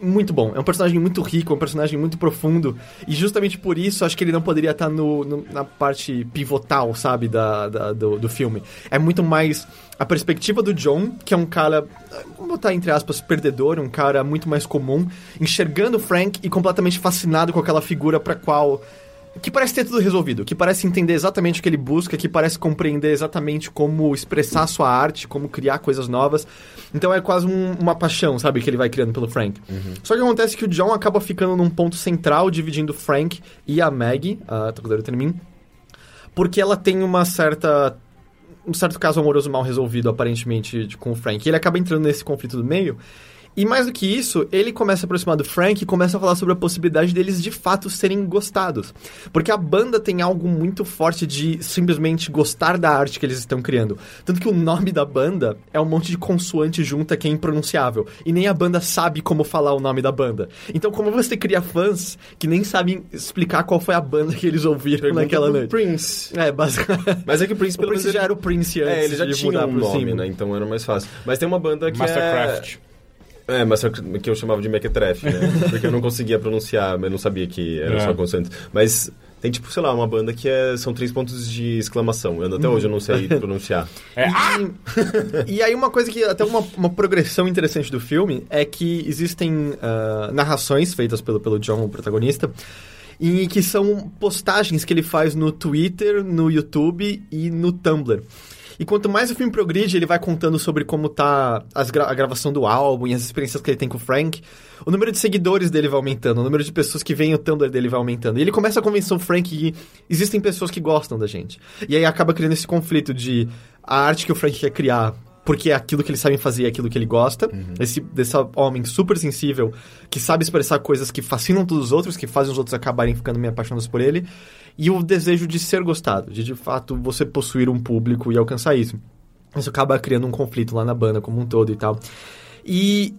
muito bom, é um personagem muito rico, é um personagem muito profundo, e justamente por isso acho que ele não poderia estar no, no- na parte pivotal, sabe, da, da- do, do filme. É muito mais a perspectiva do John, que é um cara, vamos botar entre aspas, perdedor, um cara muito mais comum, enxergando o Frank e completamente fascinado com aquela figura pra qual que parece ter tudo resolvido, que parece entender exatamente o que ele busca, que parece compreender exatamente como expressar sua arte, como criar coisas novas. Então é quase um- uma paixão, sabe, que ele vai criando pelo Frank. Só que acontece que o John acaba ficando num ponto central, dividindo o Frank e a Maggie, a tocadora Termin, porque ela tem uma certa um certo caso amoroso mal resolvido, aparentemente, com o Frank. E ele acaba entrando nesse conflito do meio. E mais do que isso, ele começa a aproximar do Frank e começa a falar sobre a possibilidade deles de fato serem gostados. Porque a banda tem algo muito forte de simplesmente gostar da arte que eles estão criando. Tanto que o nome da banda é um monte de consoante junta que é impronunciável. E nem a banda sabe como falar o nome da banda. Então, como você cria fãs que nem sabem explicar qual foi a banda que eles ouviram Pergunta naquela noite? Prince. É, basicamente. Mas é que o Prince, O pelo Prince menos, já era o Prince antes É, ele já de tinha mudar um pro nome, né? Então era mais fácil. Mas tem uma banda que Mastercraft. é... É, Master, que eu chamava de Mequetrefe, né? <laughs> Porque eu não conseguia pronunciar, eu não sabia que era É. só consoante. Mas tem, tipo, sei lá, uma banda que é, são três pontos de exclamação. Eu, até hoje eu não sei <laughs> pronunciar. É, ah! E, e aí uma coisa que até uma, uma progressão interessante do filme é que existem ah, narrações feitas pelo, pelo John, o protagonista, e que são postagens que ele faz no Twitter, no YouTube e no Tumblr. E quanto mais o filme progride, ele vai contando sobre como tá gra- a gravação do álbum e as experiências que ele tem com o Frank. O número de seguidores dele vai aumentando, o número de pessoas que veem o Tumblr dele vai aumentando. E ele começa a convencer o Frank que existem pessoas que gostam da gente. E aí acaba criando esse conflito de a arte que o Frank quer criar, porque é aquilo que eles sabem fazer, é aquilo que ele gosta. Esse desse homem super sensível, que sabe expressar coisas que fascinam todos os outros, que fazem os outros acabarem ficando meio apaixonados por ele. E o desejo de ser gostado, de de fato você possuir um público e alcançar isso. Isso acaba criando um conflito lá na banda como um todo e tal. E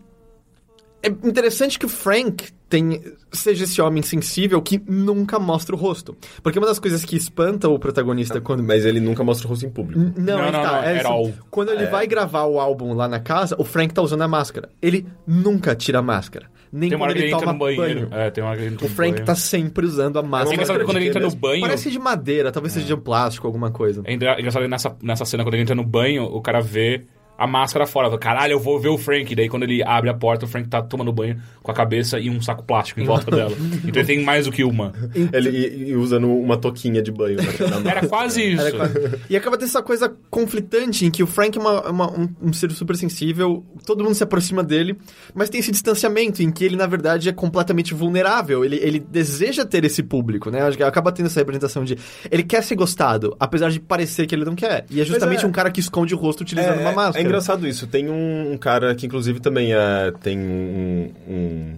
é interessante que o Frank tem, seja esse homem sensível que nunca mostra o rosto. Porque uma das coisas que espanta o protagonista quando. Mas ele nunca mostra o rosto em público. N- Não, Não, não, tá. não, é assim. Quando ele vai gravar o álbum lá na casa, o Frank tá usando a máscara. Ele nunca tira a máscara. Nem Tem uma quando hora que ele ele entra toma no banheiro. banho. É, tem uma hora que ele entra O Frank banheiro. tá sempre usando a É máscara. engraçado que quando ele entra no banho... Parece de madeira, talvez seja de plástico, alguma coisa. É engra- engraçado que nessa, nessa cena, quando ele entra no banho, o cara vê a máscara fora. Fala, Caralho, eu vou ver o Frank. Daí quando ele abre a porta, o Frank tá tomando banho com a cabeça e um saco plástico em volta dela. <laughs> Então ele tem mais do que uma. Ele e, e usando uma toquinha de banho mão. <laughs> Era quase isso. Era quase- E acaba tendo essa coisa conflitante em que o Frank é uma- uma- um, um ser super sensível, todo mundo se aproxima dele, mas tem esse distanciamento em que ele, na verdade, é completamente vulnerável. Ele, ele deseja ter esse público, né? Acho que acaba tendo essa representação de. Ele quer ser gostado, apesar de parecer que ele não quer. E é justamente é- um cara que esconde o rosto utilizando uma máscara. É engraçado isso. Tem um, um cara que, inclusive, também é, tem um, um-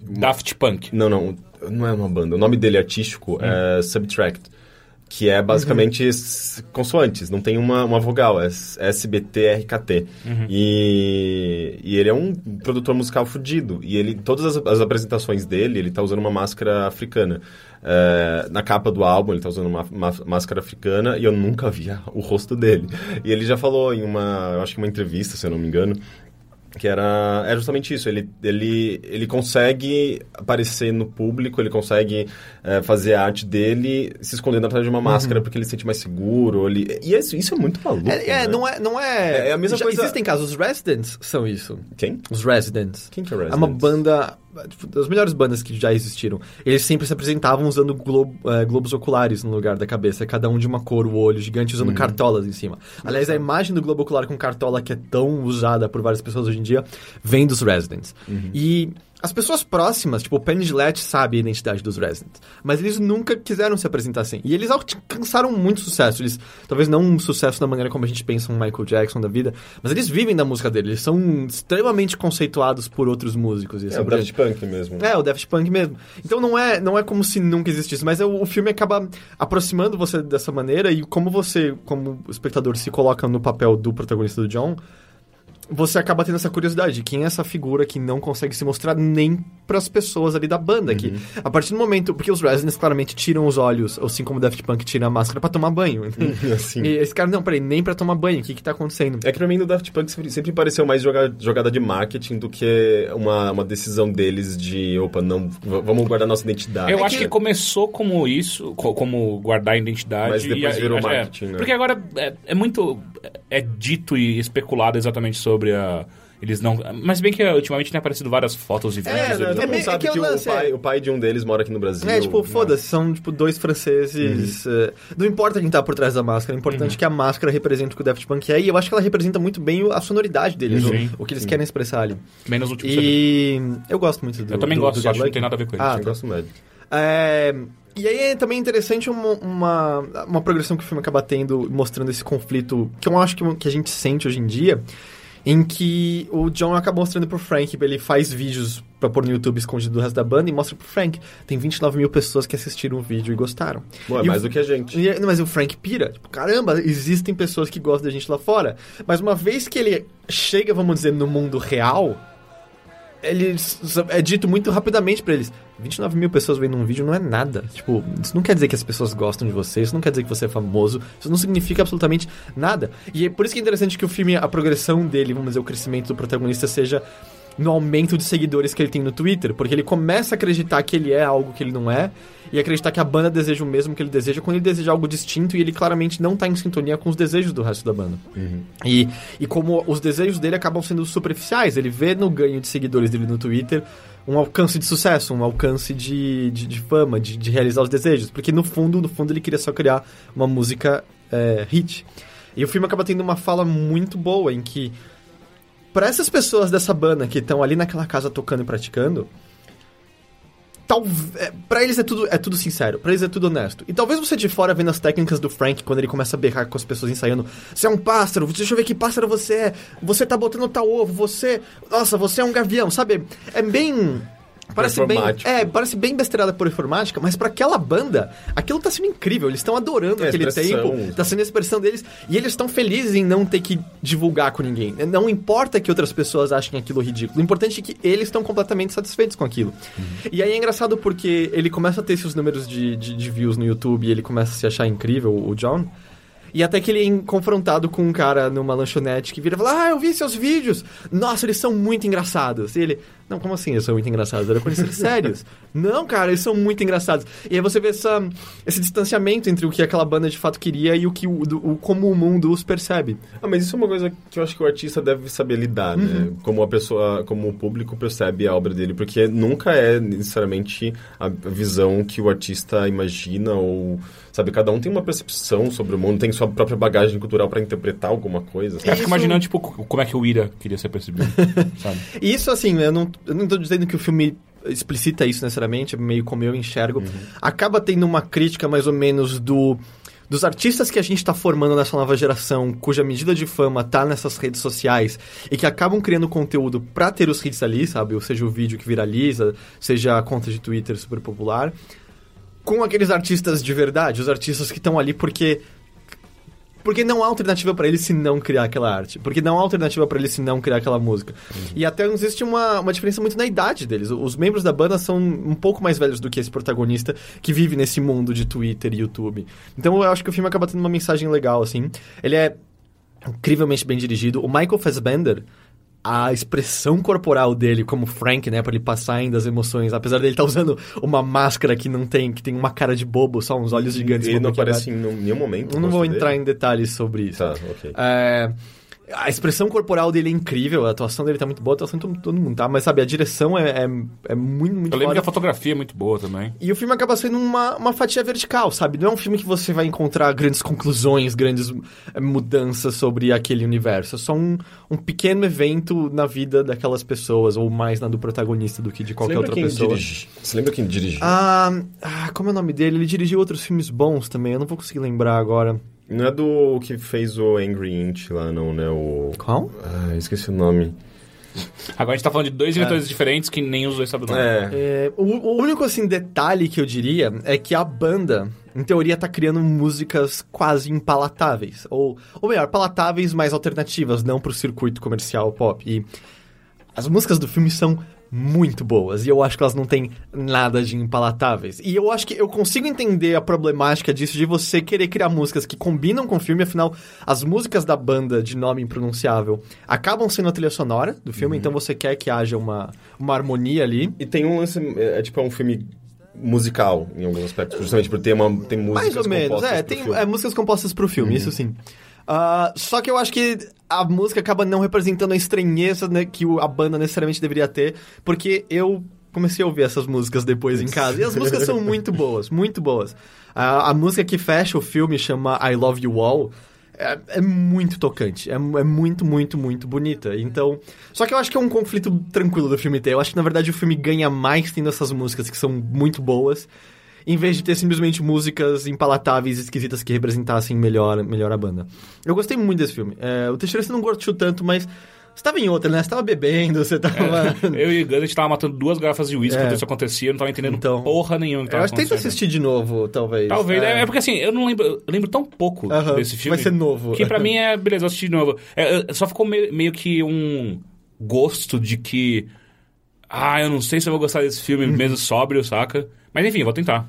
Daft Punk. Não, não. Não é uma banda. O nome dele artístico é Subtract. Que é basicamente s- consoantes, não tem uma, uma vogal, é SBTRKT. E, e ele é um produtor musical fudido. E ele, todas as, as apresentações dele, ele tá usando uma máscara africana. É, na capa do álbum, ele tá usando uma, uma máscara africana e eu nunca via o rosto dele. E ele já falou em uma, eu acho que uma entrevista, se eu não me engano, que era é justamente isso ele, ele, ele consegue aparecer no público ele consegue é, fazer a arte dele se escondendo atrás de uma máscara porque ele se sente mais seguro ele, e isso, isso é muito maluco É, é, né? não é, não é. É, é a mesma Já coisa- Existem casos, os Residents são isso. quem? Os Residents. Quem que é o É uma Residents? banda, tipo, das melhores bandas que já existiram. Eles sempre se apresentavam usando glo- eh, globos oculares no lugar da cabeça, cada um de uma cor, o olho gigante, usando cartolas em cima. Aliás, a imagem do globo ocular com cartola, que é tão usada por várias pessoas hoje em dia, vem dos Residents. E as pessoas próximas, tipo, o Penn Gillette sabe a identidade dos Residents, mas eles nunca quiseram se apresentar assim. E eles alcançaram muito sucesso. Eles, talvez não um sucesso da maneira como a gente pensa um Michael Jackson da vida, mas eles vivem da música dele. Eles são extremamente conceituados por outros músicos. E é assim o Daft. Punk mesmo É, o Daft Punk mesmo. Então não é, não é como se nunca existisse, mas é, o, o filme acaba aproximando você dessa maneira e como você, como espectador, se coloca no papel do protagonista do John, você acaba tendo essa curiosidade. Quem é essa figura que não consegue se mostrar nem para as pessoas ali da banda? Que a partir do momento. Porque os Residents claramente tiram os olhos, assim como o Daft Punk tira a máscara pra tomar banho. <laughs> Assim. E esse cara, não, peraí, nem pra tomar banho. O que que tá acontecendo? É que pra mim no Daft Punk sempre, sempre pareceu mais joga- jogada de marketing do que uma, uma decisão deles de, opa, não, vamos guardar nossa identidade. Eu É acho que- que começou como isso, co- como guardar a identidade. Mas depois e, virou é, marketing, né? Porque agora é, é muito. É dito e especulado exatamente sobre a. Eles não. Mas bem que ultimamente tem aparecido várias fotos e vídeos. É? Todo é meio- é sabe que que, o o, lance pai, é- o pai de um deles mora aqui no Brasil. É, tipo, né? foda-se, são tipo dois franceses. eh, não importa quem tá por trás da máscara, é importante que a máscara represente o que o Daft Punk é, e eu acho que ela representa muito bem o- a sonoridade deles, o- Sim. o, que eles querem expressar ali. Menos o último CD. E eu gosto muito do Eu também do, gosto, do acho que não tem nada a ver com ele. Ah, Eu tá. gosto médio. É, e aí é também interessante uma, uma, uma progressão que o filme acaba tendo, mostrando esse conflito que eu acho que, que a gente sente hoje em dia, em que o John acaba mostrando pro Frank, ele faz vídeos pra pôr no YouTube escondido do resto da banda e mostra pro Frank. Tem 29 mil pessoas que assistiram o vídeo e gostaram. Bom, é E o- mais do que a gente. e- Mas o Frank pira. Tipo, caramba, existem pessoas que gostam da gente lá fora. Mas uma vez que ele chega, vamos dizer, no mundo real, é dito muito rapidamente pra eles: 29 mil pessoas vendo um vídeo não é nada. Tipo, isso não quer dizer que as pessoas gostam de você, isso não quer dizer que você é famoso, isso não significa absolutamente nada. E é por isso que é interessante que o filme, a progressão dele, vamos dizer, o crescimento do protagonista seja no aumento de seguidores que ele tem no Twitter, porque ele começa a acreditar que ele é algo que ele não é, e acreditar que a banda deseja o mesmo que ele deseja quando ele deseja algo distinto e ele claramente não tá em sintonia com os desejos do resto da banda. E, e como os desejos dele acabam sendo superficiais, ele vê no ganho de seguidores dele no Twitter um alcance de sucesso, um alcance de, de, de fama, de, de realizar os desejos. Porque no fundo, no fundo, ele queria só criar uma música é, hit. E o filme acaba tendo uma fala muito boa em que, para essas pessoas dessa banda que estão ali naquela casa tocando e praticando, talvez para eles é tudo é tudo sincero, para eles é tudo honesto. E talvez você de fora vendo as técnicas do Frank quando ele começa a berrar com as pessoas ensaiando, você é um pássaro, deixa eu ver que pássaro você é. Você tá botando tal ovo, você, nossa, você é um gavião, sabe? É bem Parece bem, é, parece bem besteirada por informática, mas pra aquela banda, aquilo tá sendo incrível. Eles estão adorando É, aquele expressão. tempo, tá sendo a expressão deles, e eles estão felizes em não ter que divulgar com ninguém. Não importa que outras pessoas achem aquilo ridículo, o importante é que eles estão completamente satisfeitos com aquilo. E aí é engraçado porque ele começa a ter esses números de, de, de views no YouTube e ele começa a se achar incrível, o John. E até que ele é confrontado com um cara numa lanchonete que vira e fala: Ah, eu vi seus vídeos! Nossa, eles são muito engraçados. E ele: Não, como assim eles são muito engraçados? Era eles serem <laughs> sérios. Não, cara, eles são muito engraçados. E aí você vê essa, esse distanciamento entre o que aquela banda de fato queria e o que o, do- o- como o mundo os percebe. Ah, mas isso é uma coisa que eu acho que o artista deve saber lidar, né? Como a pessoa, como o público percebe a obra dele, porque nunca é necessariamente a visão que o artista imagina ou sabe, cada um tem uma percepção sobre o mundo, tem sua própria bagagem cultural para interpretar alguma coisa. Eu sabe? fico Isso- imaginando, tipo, co- como é que o Ira queria ser percebido, <laughs> sabe? Isso, assim, eu não, eu não tô dizendo que o filme explicita isso necessariamente, é meio como eu enxergo. Acaba tendo uma crítica mais ou menos do dos artistas que a gente está formando nessa nova geração, cuja medida de fama tá nessas redes sociais e que acabam criando conteúdo pra ter os hits ali, sabe? Ou seja, o vídeo que viraliza, seja a conta de Twitter super popular, com aqueles artistas de verdade, os artistas que estão ali porque porque não há alternativa pra eles se não criar aquela arte. Porque não há alternativa pra eles se não criar aquela música. E até existe uma, uma diferença muito na idade deles. Os membros da banda são um pouco mais velhos do que esse protagonista que vive nesse mundo de Twitter e YouTube. Então eu acho que o filme acaba tendo uma mensagem legal, assim. Ele é incrivelmente bem dirigido. O Michael Fassbender, a expressão corporal dele como Frank, né, pra ele passar ainda as emoções, apesar dele estar usando uma máscara que não tem, que tem uma cara de bobo, só uns olhos gigantes. Ele não boquinha aparece em nenhum momento. não vou entrar dele? em detalhes sobre isso. Tá, ok. É, a expressão corporal dele é incrível, a atuação dele tá muito boa, a atuação de todo, mundo tá, mas sabe, a direção é, é, é muito, muito Eu lembro que a fotografia é muito boa também. E o filme acaba sendo uma, uma fatia vertical, sabe? Não é um filme que você vai encontrar grandes conclusões, grandes eh, mudanças sobre aquele universo. É só um, um pequeno evento na vida daquelas pessoas, ou mais na do protagonista do que de Você qualquer lembra outra quem pessoa. dirige? Você lembra quem dirigiu? Ah, ah, como é o nome dele? Ele dirigiu outros filmes bons também, eu não vou conseguir lembrar agora. Não é do que fez o Angry Inch lá, não, né? O... Qual? Ah, esqueci o nome. Agora a gente tá falando de dois diretores diferentes que nem os dois sabem o nome. É. É, o, o único assim detalhe que eu diria é que a banda, em teoria, tá criando músicas quase impalatáveis. Ou, ou melhor, palatáveis, mas alternativas, não pro circuito comercial pop. E as músicas do filme são muito boas. E eu acho que elas não têm nada de impalatáveis. E eu acho que eu consigo entender a problemática disso de você querer criar músicas que combinam com o filme. Afinal, as músicas da banda de nome impronunciável acabam sendo a trilha sonora do filme. Então você quer que haja uma, uma harmonia ali. E tem um lance, é, é tipo é um filme musical em alguns aspectos, justamente por ter uma tem músicas Mais ou menos, compostas é, tem é, músicas compostas pro filme, isso sim. Ah, só que eu acho que a música acaba não representando a estranheza né, que a banda necessariamente deveria ter, porque eu comecei a ouvir essas músicas depois em casa, e as músicas são <laughs> muito boas, muito boas. A, a música que fecha o filme chama I Love You All, é, é muito tocante, é, é muito, muito, muito bonita. Então, só que eu acho que é um conflito tranquilo do filme ter. Eu acho que na verdade o filme ganha mais tendo essas músicas que são muito boas, em vez de ter simplesmente músicas impalatáveis, esquisitas que representassem melhor, melhor a banda. Eu gostei muito desse filme. É, o Teixeira você não curtiu tanto, mas Você tava em outra, né? Você tava bebendo, você tava... <laughs> Eu e o Gus, a gente tava matando duas garrafas de uísque É. quando isso acontecia, eu não tava entendendo Então, porra nenhuma que Eu tava acho que tenta assistir de novo, talvez. Talvez, é. É. é porque assim, eu não lembro, eu lembro tão pouco Aham, desse filme. Vai ser novo. Que pra <laughs> mim é, beleza, eu assisti de novo. É, é, só ficou meio, meio que um gosto de que. Ah, eu não sei se eu vou gostar desse filme mesmo sóbrio, saca? Mas enfim, eu vou tentar.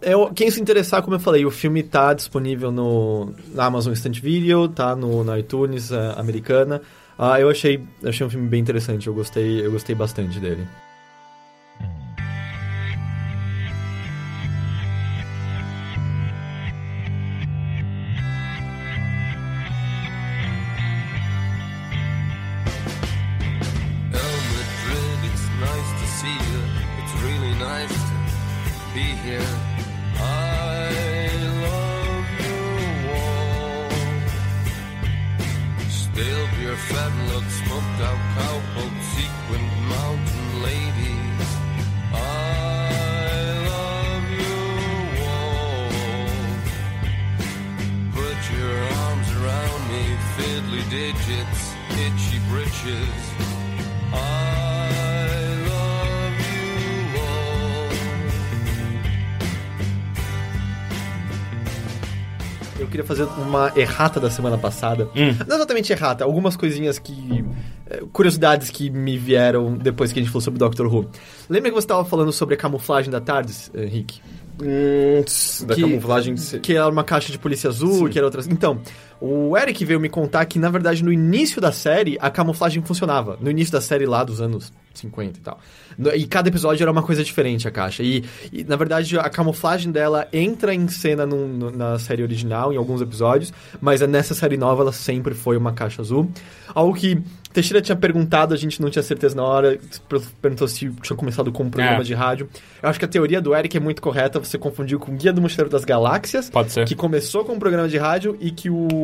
Eu, quem se interessar, como eu falei, o filme tá disponível no, na Amazon Instant Video, tá no, na iTunes eh, americana. Ah, eu achei, achei um filme bem interessante, eu gostei, eu gostei bastante dele. Eu queria fazer uma errata da semana passada. Hum. Não exatamente errata, algumas coisinhas que. eh, Curiosidades que me vieram depois que a gente falou sobre Doctor Who. Lembra que você estava falando sobre a camuflagem da TARDIS, Henrique? Hum, da Que- camuflagem... se- Que era uma caixa de polícia azul, que era outra. Então, o Eric veio me contar que, na verdade, no início da série, a camuflagem funcionava. No início da série lá dos anos 50 e tal. No- E cada episódio era uma coisa diferente a caixa. E, e, na verdade, a camuflagem dela entra em cena num- no- na série original, em alguns episódios, mas nessa série nova ela sempre foi uma caixa azul. Algo que Teixeira tinha perguntado, a gente não tinha certeza na hora, per- perguntou se tinha começado com um programa É. de rádio. Eu acho que a teoria do Eric é muito correta, você confundiu com Guia do Mochileiro das Galáxias, Pode ser. que começou com um programa de rádio e que o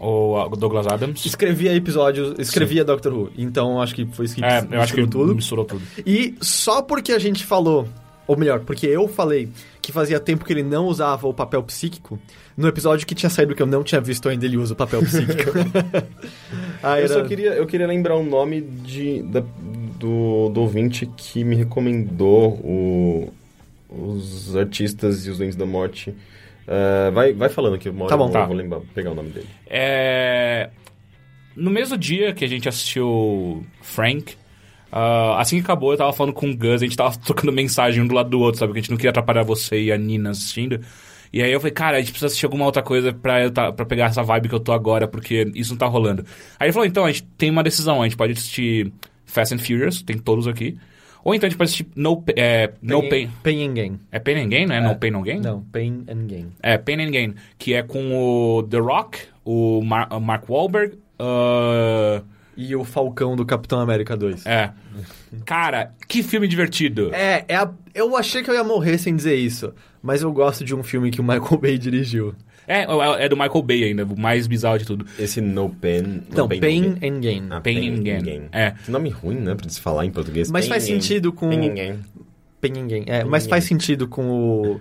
A Douglas Adams. escrevia episódios, escrevia Doctor Who. Então acho que foi isso que É, eu acho que misturou tudo. misturou tudo. E só porque a gente falou, ou melhor, porque eu falei que fazia tempo que ele não usava o papel psíquico, no episódio que tinha saído que eu não tinha visto ainda ele usa o papel psíquico. <laughs> Ah, Eu era- só queria, eu queria lembrar o nome de, da- do, do ouvinte que me recomendou o- os artistas e os Doentes da Morte. Ah, vai, vai falando aqui, uma hora Tá bom, eu vou, tá. vou lembrar, pegar o nome dele. É... No mesmo dia que a gente assistiu Frank, ah, assim que acabou, eu tava falando com o Gus, a gente tava trocando mensagem um do lado do outro, sabe? Que a gente não queria atrapalhar você e a Nina assistindo. E aí eu falei, cara, a gente precisa assistir alguma outra coisa pra, eu tá, pra pegar essa vibe que eu tô agora, porque isso não tá rolando. Aí ele falou, então, a gente tem uma decisão, a gente pode assistir Fast and Furious, tem todos aqui. Ou então a gente pode assistir No, é, no Pain... Pain and Gain. É Pain and Gain, né? No Pain No Gain? Não, Pain and Gain. É, Pain and Gain, que é com o The Rock, o Mar o Mark Wahlberg, ah, E o Falcão do Capitão América 2. é. Cara, que filme divertido. É, é a- eu achei que eu ia morrer sem dizer isso, mas eu gosto de um filme que o Michael Bay dirigiu. É, é, é do Michael Bay ainda, o mais bizarro de tudo. Esse No Pen... Não, no Pain, no and Gain. Ah, Pain and Gain. É. Que nome ruim, né? Pra se falar em português. Mas Pain faz Gain. sentido com- Pain and Gain. Pain and Gain. É, Pain mas and faz Gain. sentido com o...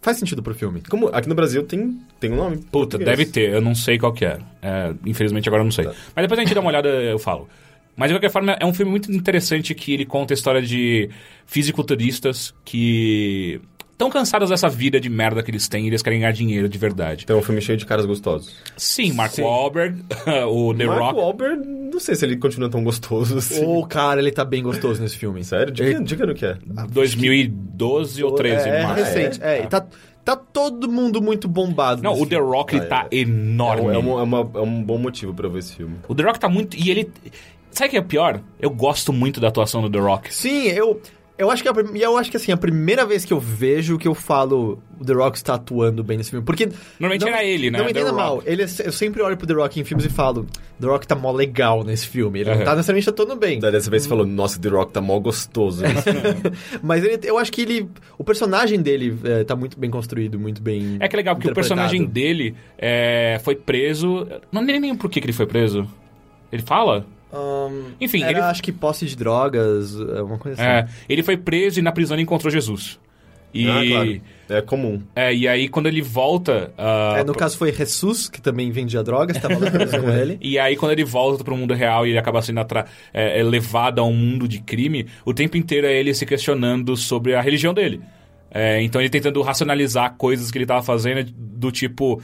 Faz sentido pro filme. Como aqui no Brasil tem, tem um nome. Puta, português. deve ter, eu não sei qual que é. É, Infelizmente agora eu não sei. Mas depois a gente dá uma olhada, eu falo. Mas de qualquer forma, é um filme muito interessante que ele conta a história de fisiculturistas que estão cansados dessa vida de merda que eles têm e eles querem ganhar dinheiro de verdade. Então é um filme cheio de caras gostosos. Sim, Mark Sim. Wahlberg, <laughs> o The Mark Rock. Wahlberg, não sei se ele continua tão gostoso assim. O cara, ele tá bem gostoso nesse filme. <laughs> Sério? Que, de que ano que é? 2012 ou 13, É, é Mark. recente. É, tá, tá todo mundo muito bombado Não, o The filme. Rock, ele Ah, tá é. enorme. É, um, é, uma- é um bom motivo pra eu ver esse filme. O The Rock tá muito... E ele... Sabe o que é pior? Eu gosto muito da atuação do The Rock. Sim, eu... Eu acho que, a, prim- e eu acho que assim, a primeira vez que eu vejo que eu falo o The Rock está atuando bem nesse filme. Porque. Normalmente não- era ele, né? Não me entenda mal. Ele, é- eu sempre olho pro The Rock em filmes e falo: The Rock tá mó legal nesse filme. Ele Aham. não tá necessariamente atuando bem. Daí dessa vez você falou, nossa, The Rock tá mó gostoso. <laughs> Mas ele, eu acho que ele. O personagem dele é, tá muito bem construído, muito bem. É que é legal, porque o personagem dele é, foi preso... Não nem nem por que que ele foi preso. Ele fala? Ahn, Enfim, era, ele- acho que posse de drogas, é uma coisa assim. É, ele foi preso e na prisão ele encontrou Jesus. E, Ah, claro. É comum. é, e aí, quando ele volta. ah, É, no caso foi Jesus, que também vendia drogas, tava lá preso com ele. <laughs> E aí, quando ele volta pro mundo real e ele acaba sendo atra- é, é, levado a um mundo de crime, o tempo inteiro é ele se questionando sobre a religião dele. É, então, ele tentando racionalizar coisas que ele tava fazendo, do tipo.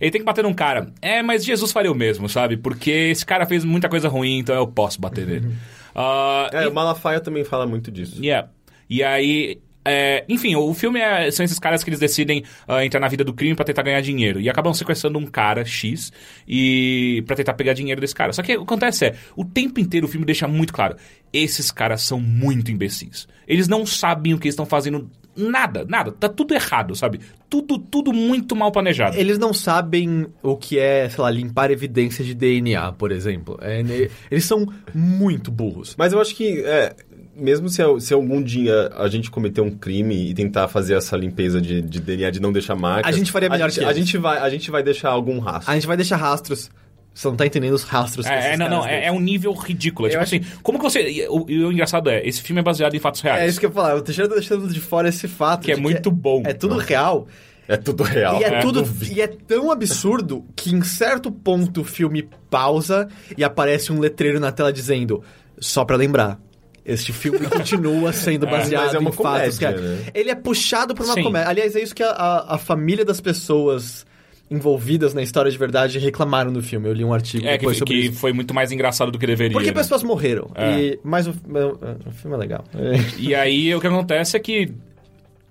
Ele tem que bater num cara. É, mas Jesus faria o mesmo, sabe? Porque esse cara fez muita coisa ruim, então eu posso bater nele. <laughs> Ah, É, e- o Malafaia também fala muito disso. Yeah. E aí. é, enfim, o filme é- são esses caras que eles decidem ah, entrar na vida do crime pra tentar ganhar dinheiro. E acabam sequestrando um cara X e para tentar pegar dinheiro desse cara. Só que o que acontece é, o tempo inteiro o filme deixa muito claro: esses caras são muito imbecis. Eles não sabem o que estão fazendo. Nada, nada. Tá tudo errado, sabe? Tudo, tudo muito mal planejado. Eles não sabem o que é, sei lá, limpar evidência de DNA, por exemplo. É, ne- eles são muito burros. Mas eu acho que, é, mesmo se, se algum dia a gente cometer um crime e tentar fazer essa limpeza de, de DNA, de não deixar marcas... A gente faria melhor a gente, que a gente vai A gente vai deixar algum rastro. A gente vai deixar rastros. Você não tá entendendo os rastros que É, esses é, não, não, é, é um nível ridículo. É tipo Eu assim, como que você. E o, o engraçado é, esse filme é baseado em fatos reais. É isso que eu ia falar. Eu tô deixando, deixando de fora esse fato. Que é muito bom. É tudo real. É tudo real. E é, É, tudo. E é tão absurdo que em certo ponto o filme pausa e aparece um letreiro na tela dizendo: só pra lembrar. Este filme <laughs> continua sendo baseado é uma em fatos. comédia, reais." né? Ele é puxado por uma Sim. comédia. Aliás, é isso que a, a, a família das pessoas envolvidas na história de verdade reclamaram no filme. Eu li um artigo É, que, depois sobre que isso. foi muito mais engraçado do que deveria. Porque né? pessoas morreram. É. E, mas o, o filme é legal. <laughs> E aí o que acontece é que,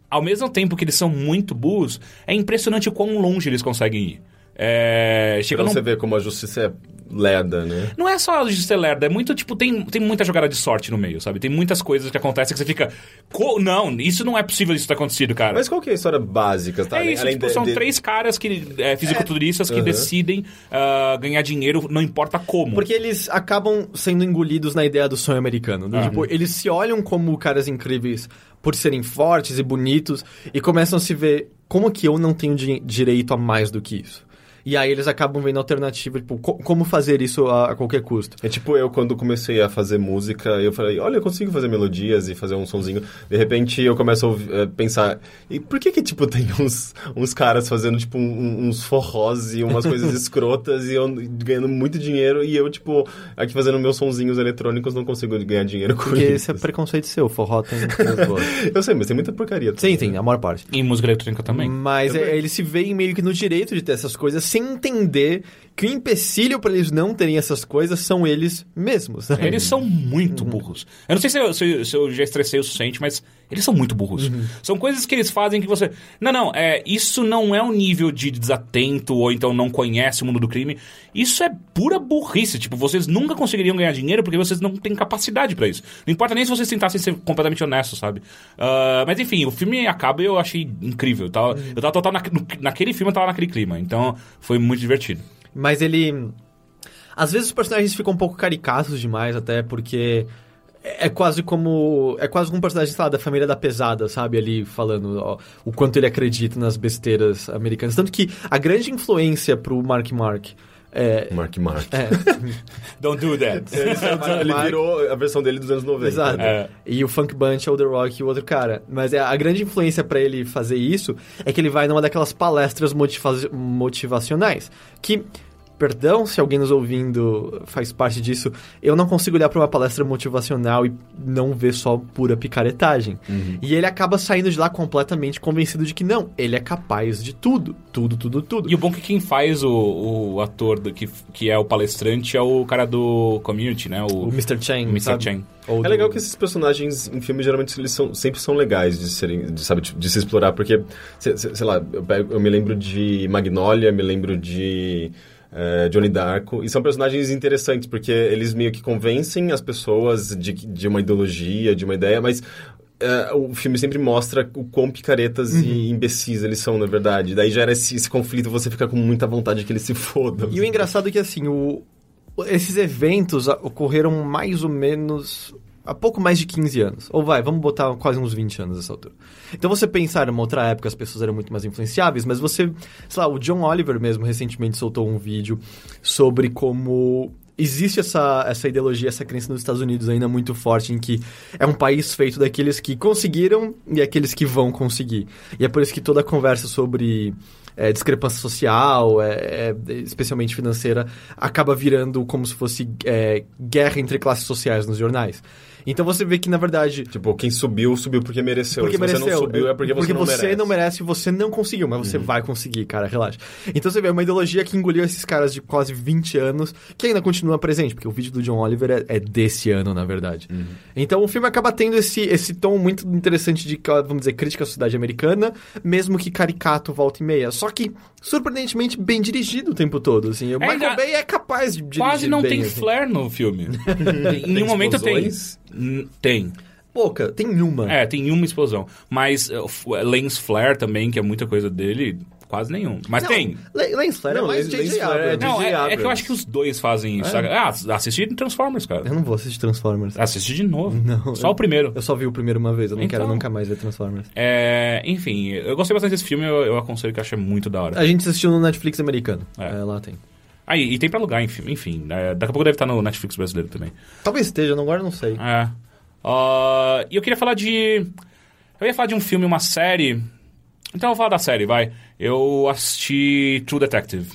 ao mesmo tempo que eles são muito burros, é impressionante o quão longe eles conseguem ir. É, chega Pra num... você ver como a justiça é lerda, né? Não é só a justiça lerda, é muito, tipo, tem, tem muita jogada de sorte no meio, sabe? Tem muitas coisas que acontecem que você fica. "Co- Não, isso não é possível isso ter acontecido, cara. Mas qual que é a história básica? Tá? é isso, tipo, de- são de- três caras que, é, fisiculturistas que Aham. decidem ah, ganhar dinheiro, não importa como. Porque eles acabam sendo engolidos na ideia do sonho americano. do Ah. Tipo, eles se olham como caras incríveis por serem fortes e bonitos e começam a se ver como que eu não tenho di- direito a mais do que isso. E aí eles acabam vendo alternativa, tipo, co- como fazer isso a, a qualquer custo. É tipo eu, quando comecei a fazer música, eu falei, olha, eu consigo fazer melodias e fazer um sonzinho. De repente eu começo a ouvir- eh, pensar, e por que que, tipo, <laughs> tem uns, uns caras fazendo, tipo, um- uns forrós e umas coisas <laughs> escrotas e eu ganhando muito dinheiro e eu, tipo, aqui fazendo meus sonzinhos eletrônicos não consigo ganhar dinheiro com Porque isso. esse é preconceito seu, forró tem. <laughs> Eu sei, mas tem muita porcaria. Sim, tem, a maior parte. E música eletrônica também. Mas é, eles se veem meio que no direito de ter essas coisas, sem entender que o empecilho para eles não terem essas coisas são eles mesmos. né? <laughs> Eles são muito burros. Eu não sei se eu, se se eu já estressei o suficiente, mas eles são muito burros. São coisas que eles fazem que você. Não, não, é, isso não é um nível de desatento ou então não conhece o mundo do crime. Isso é pura burrice. Tipo, vocês nunca conseguiriam ganhar dinheiro porque vocês não têm capacidade pra isso. Não importa nem se vocês tentassem ser completamente honestos, sabe? Ah, mas enfim, o filme acaba e eu achei incrível. Eu tava, eu tava total na- naquele filme, eu tava naquele clima. Então foi muito divertido. Mas ele. Às vezes os personagens ficam um pouco caricatos demais, até porque. É é quase como. É quase como um personagem, sei lá, da família da pesada, sabe? Ali falando ó, o quanto ele acredita nas besteiras americanas. Tanto que a grande influência pro Mark Mark. É. Mark Mark. é <laughs> Don't do that. Ele virou a versão dele dos anos 90. Exato. É. E o Funk Bunch é o The Rock e o outro cara. Mas é, a grande influência pra ele fazer isso é que ele vai numa daquelas palestras motiva- motivacionais. Que, perdão se alguém nos ouvindo faz parte disso, eu não consigo olhar pra uma palestra motivacional e não ver só pura picaretagem. E ele acaba saindo de lá completamente convencido de que não, ele é capaz de tudo. Tudo, tudo, tudo. E o bom é que quem faz o, o ator do, que, que é o palestrante é o cara do Community, né? O O, Mr. Chen. Mr. sabe? Chen. Ou É do- legal que esses personagens em filmes geralmente eles são, sempre são legais de serem, de, sabe, de se explorar, porque, se- se- sei lá, eu, pego- eu me lembro de Magnolia, me lembro de eh, Johnny Darko, e são personagens interessantes, porque eles meio que convencem as pessoas de, de uma ideologia, de uma ideia, mas eh, o filme sempre mostra o quão picaretas Uhum. e imbecis eles são, na verdade. Daí gera esse, esse conflito, você fica com muita vontade que eles se fodam. E o engraçado é que, assim, o- esses eventos ocorreram mais ou menos há pouco mais de 15 anos. Ou vai, vamos botar quase uns 20 anos nessa altura. Então você pensar, numa outra época as pessoas eram muito mais influenciáveis, mas você, sei lá, o John Oliver mesmo recentemente soltou um vídeo sobre como existe essa, essa ideologia, essa crença nos Estados Unidos ainda muito forte em que é um país feito daqueles que conseguiram e aqueles que vão conseguir. E é por isso que toda a conversa sobre é, discrepância social, é, é, especialmente financeira, acaba virando como se fosse guerra entre classes sociais nos jornais. Então você vê que, na verdade, Tipo, quem subiu, subiu porque mereceu. porque Se você mereceu. não subiu, é porque você não merece. Uhum. não merece, você não conseguiu, mas você vai conseguir, cara, relaxa. Então você vê uma ideologia que engoliu esses caras de quase 20 anos, que ainda continua presente, porque o vídeo do John Oliver é, é desse ano, na verdade. Uhum. Então o filme acaba tendo esse, esse tom muito interessante de, vamos dizer, crítica à sociedade americana, mesmo que caricato volta e meia. Só que, surpreendentemente, bem dirigido o tempo todo, assim. O É, Michael Bay é capaz de dirigir Quase não bem, tem assim. flare no filme. <laughs> em nenhum momento tem. Tem. Pouca, tem uma. É, tem uma explosão. Mas uh, lens flare também, que é muita coisa dele, quase nenhum. Mas Não, tem. Le- Lance Flair é Não, mais J.J. Flair é Abrams. Não, é, é que eu acho que os dois fazem isso. sabe? Ah, assisti Transformers, cara. Eu não vou assistir Transformers. Assiste de novo. Não, Só eu- o primeiro. Eu só vi o primeiro uma vez, eu não Então. quero nunca mais ver Transformers. É, enfim, eu gostei bastante desse filme, eu, eu aconselho que eu achei muito da hora. A gente assistiu no Netflix americano. É. É, lá tem. Ah, e, e tem pra alugar, enfim. enfim é, daqui a pouco deve estar no Netflix brasileiro também. Talvez esteja, não, agora não sei. É. Ah, E eu queria falar de. Eu ia falar de um filme, uma série. Então eu vou falar da série, vai. Eu assisti True Detective.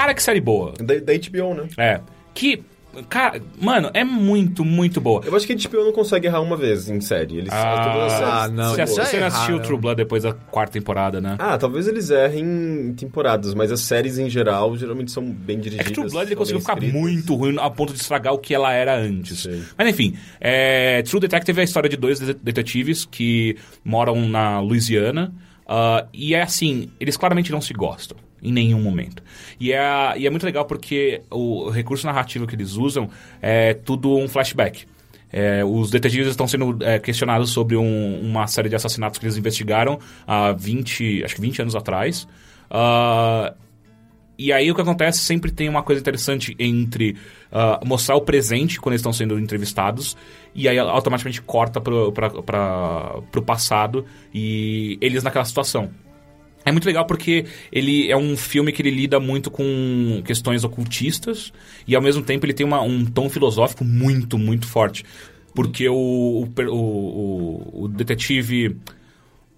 Cara, que série boa. Da, da HBO, né? É. Que. Cara, mano, é muito, muito boa. Eu acho que a HBO não consegue errar uma vez em série. Eles todas as séries Ah, não, Você, você não assistiu erraram. True Blood depois da quarta temporada, né? Ah, talvez eles errem em temporadas, mas as séries em geral geralmente são bem É dirigidas. que True Blood ele conseguiu ficar escritas. muito ruim a ponto de estragar o que ela era antes. Sei. Mas enfim, é, True Detective é a história de dois de- detetives que moram na Louisiana. ah, e é assim, eles claramente não se gostam. Em nenhum momento. E é, e é muito legal porque o recurso narrativo que eles usam é tudo um flashback. É, os detetives estão sendo é, questionados sobre um- uma série de assassinatos que eles investigaram há 20, acho que 20 anos atrás. Ah, e aí o que acontece sempre tem uma coisa interessante entre ah, mostrar o presente quando eles estão sendo entrevistados e aí automaticamente corta pra, pro passado e eles naquela situação. É muito legal porque ele é um filme que ele lida muito com questões ocultistas e ao mesmo tempo ele tem uma- um tom filosófico muito, muito forte. Porque o, o, o, o- detetive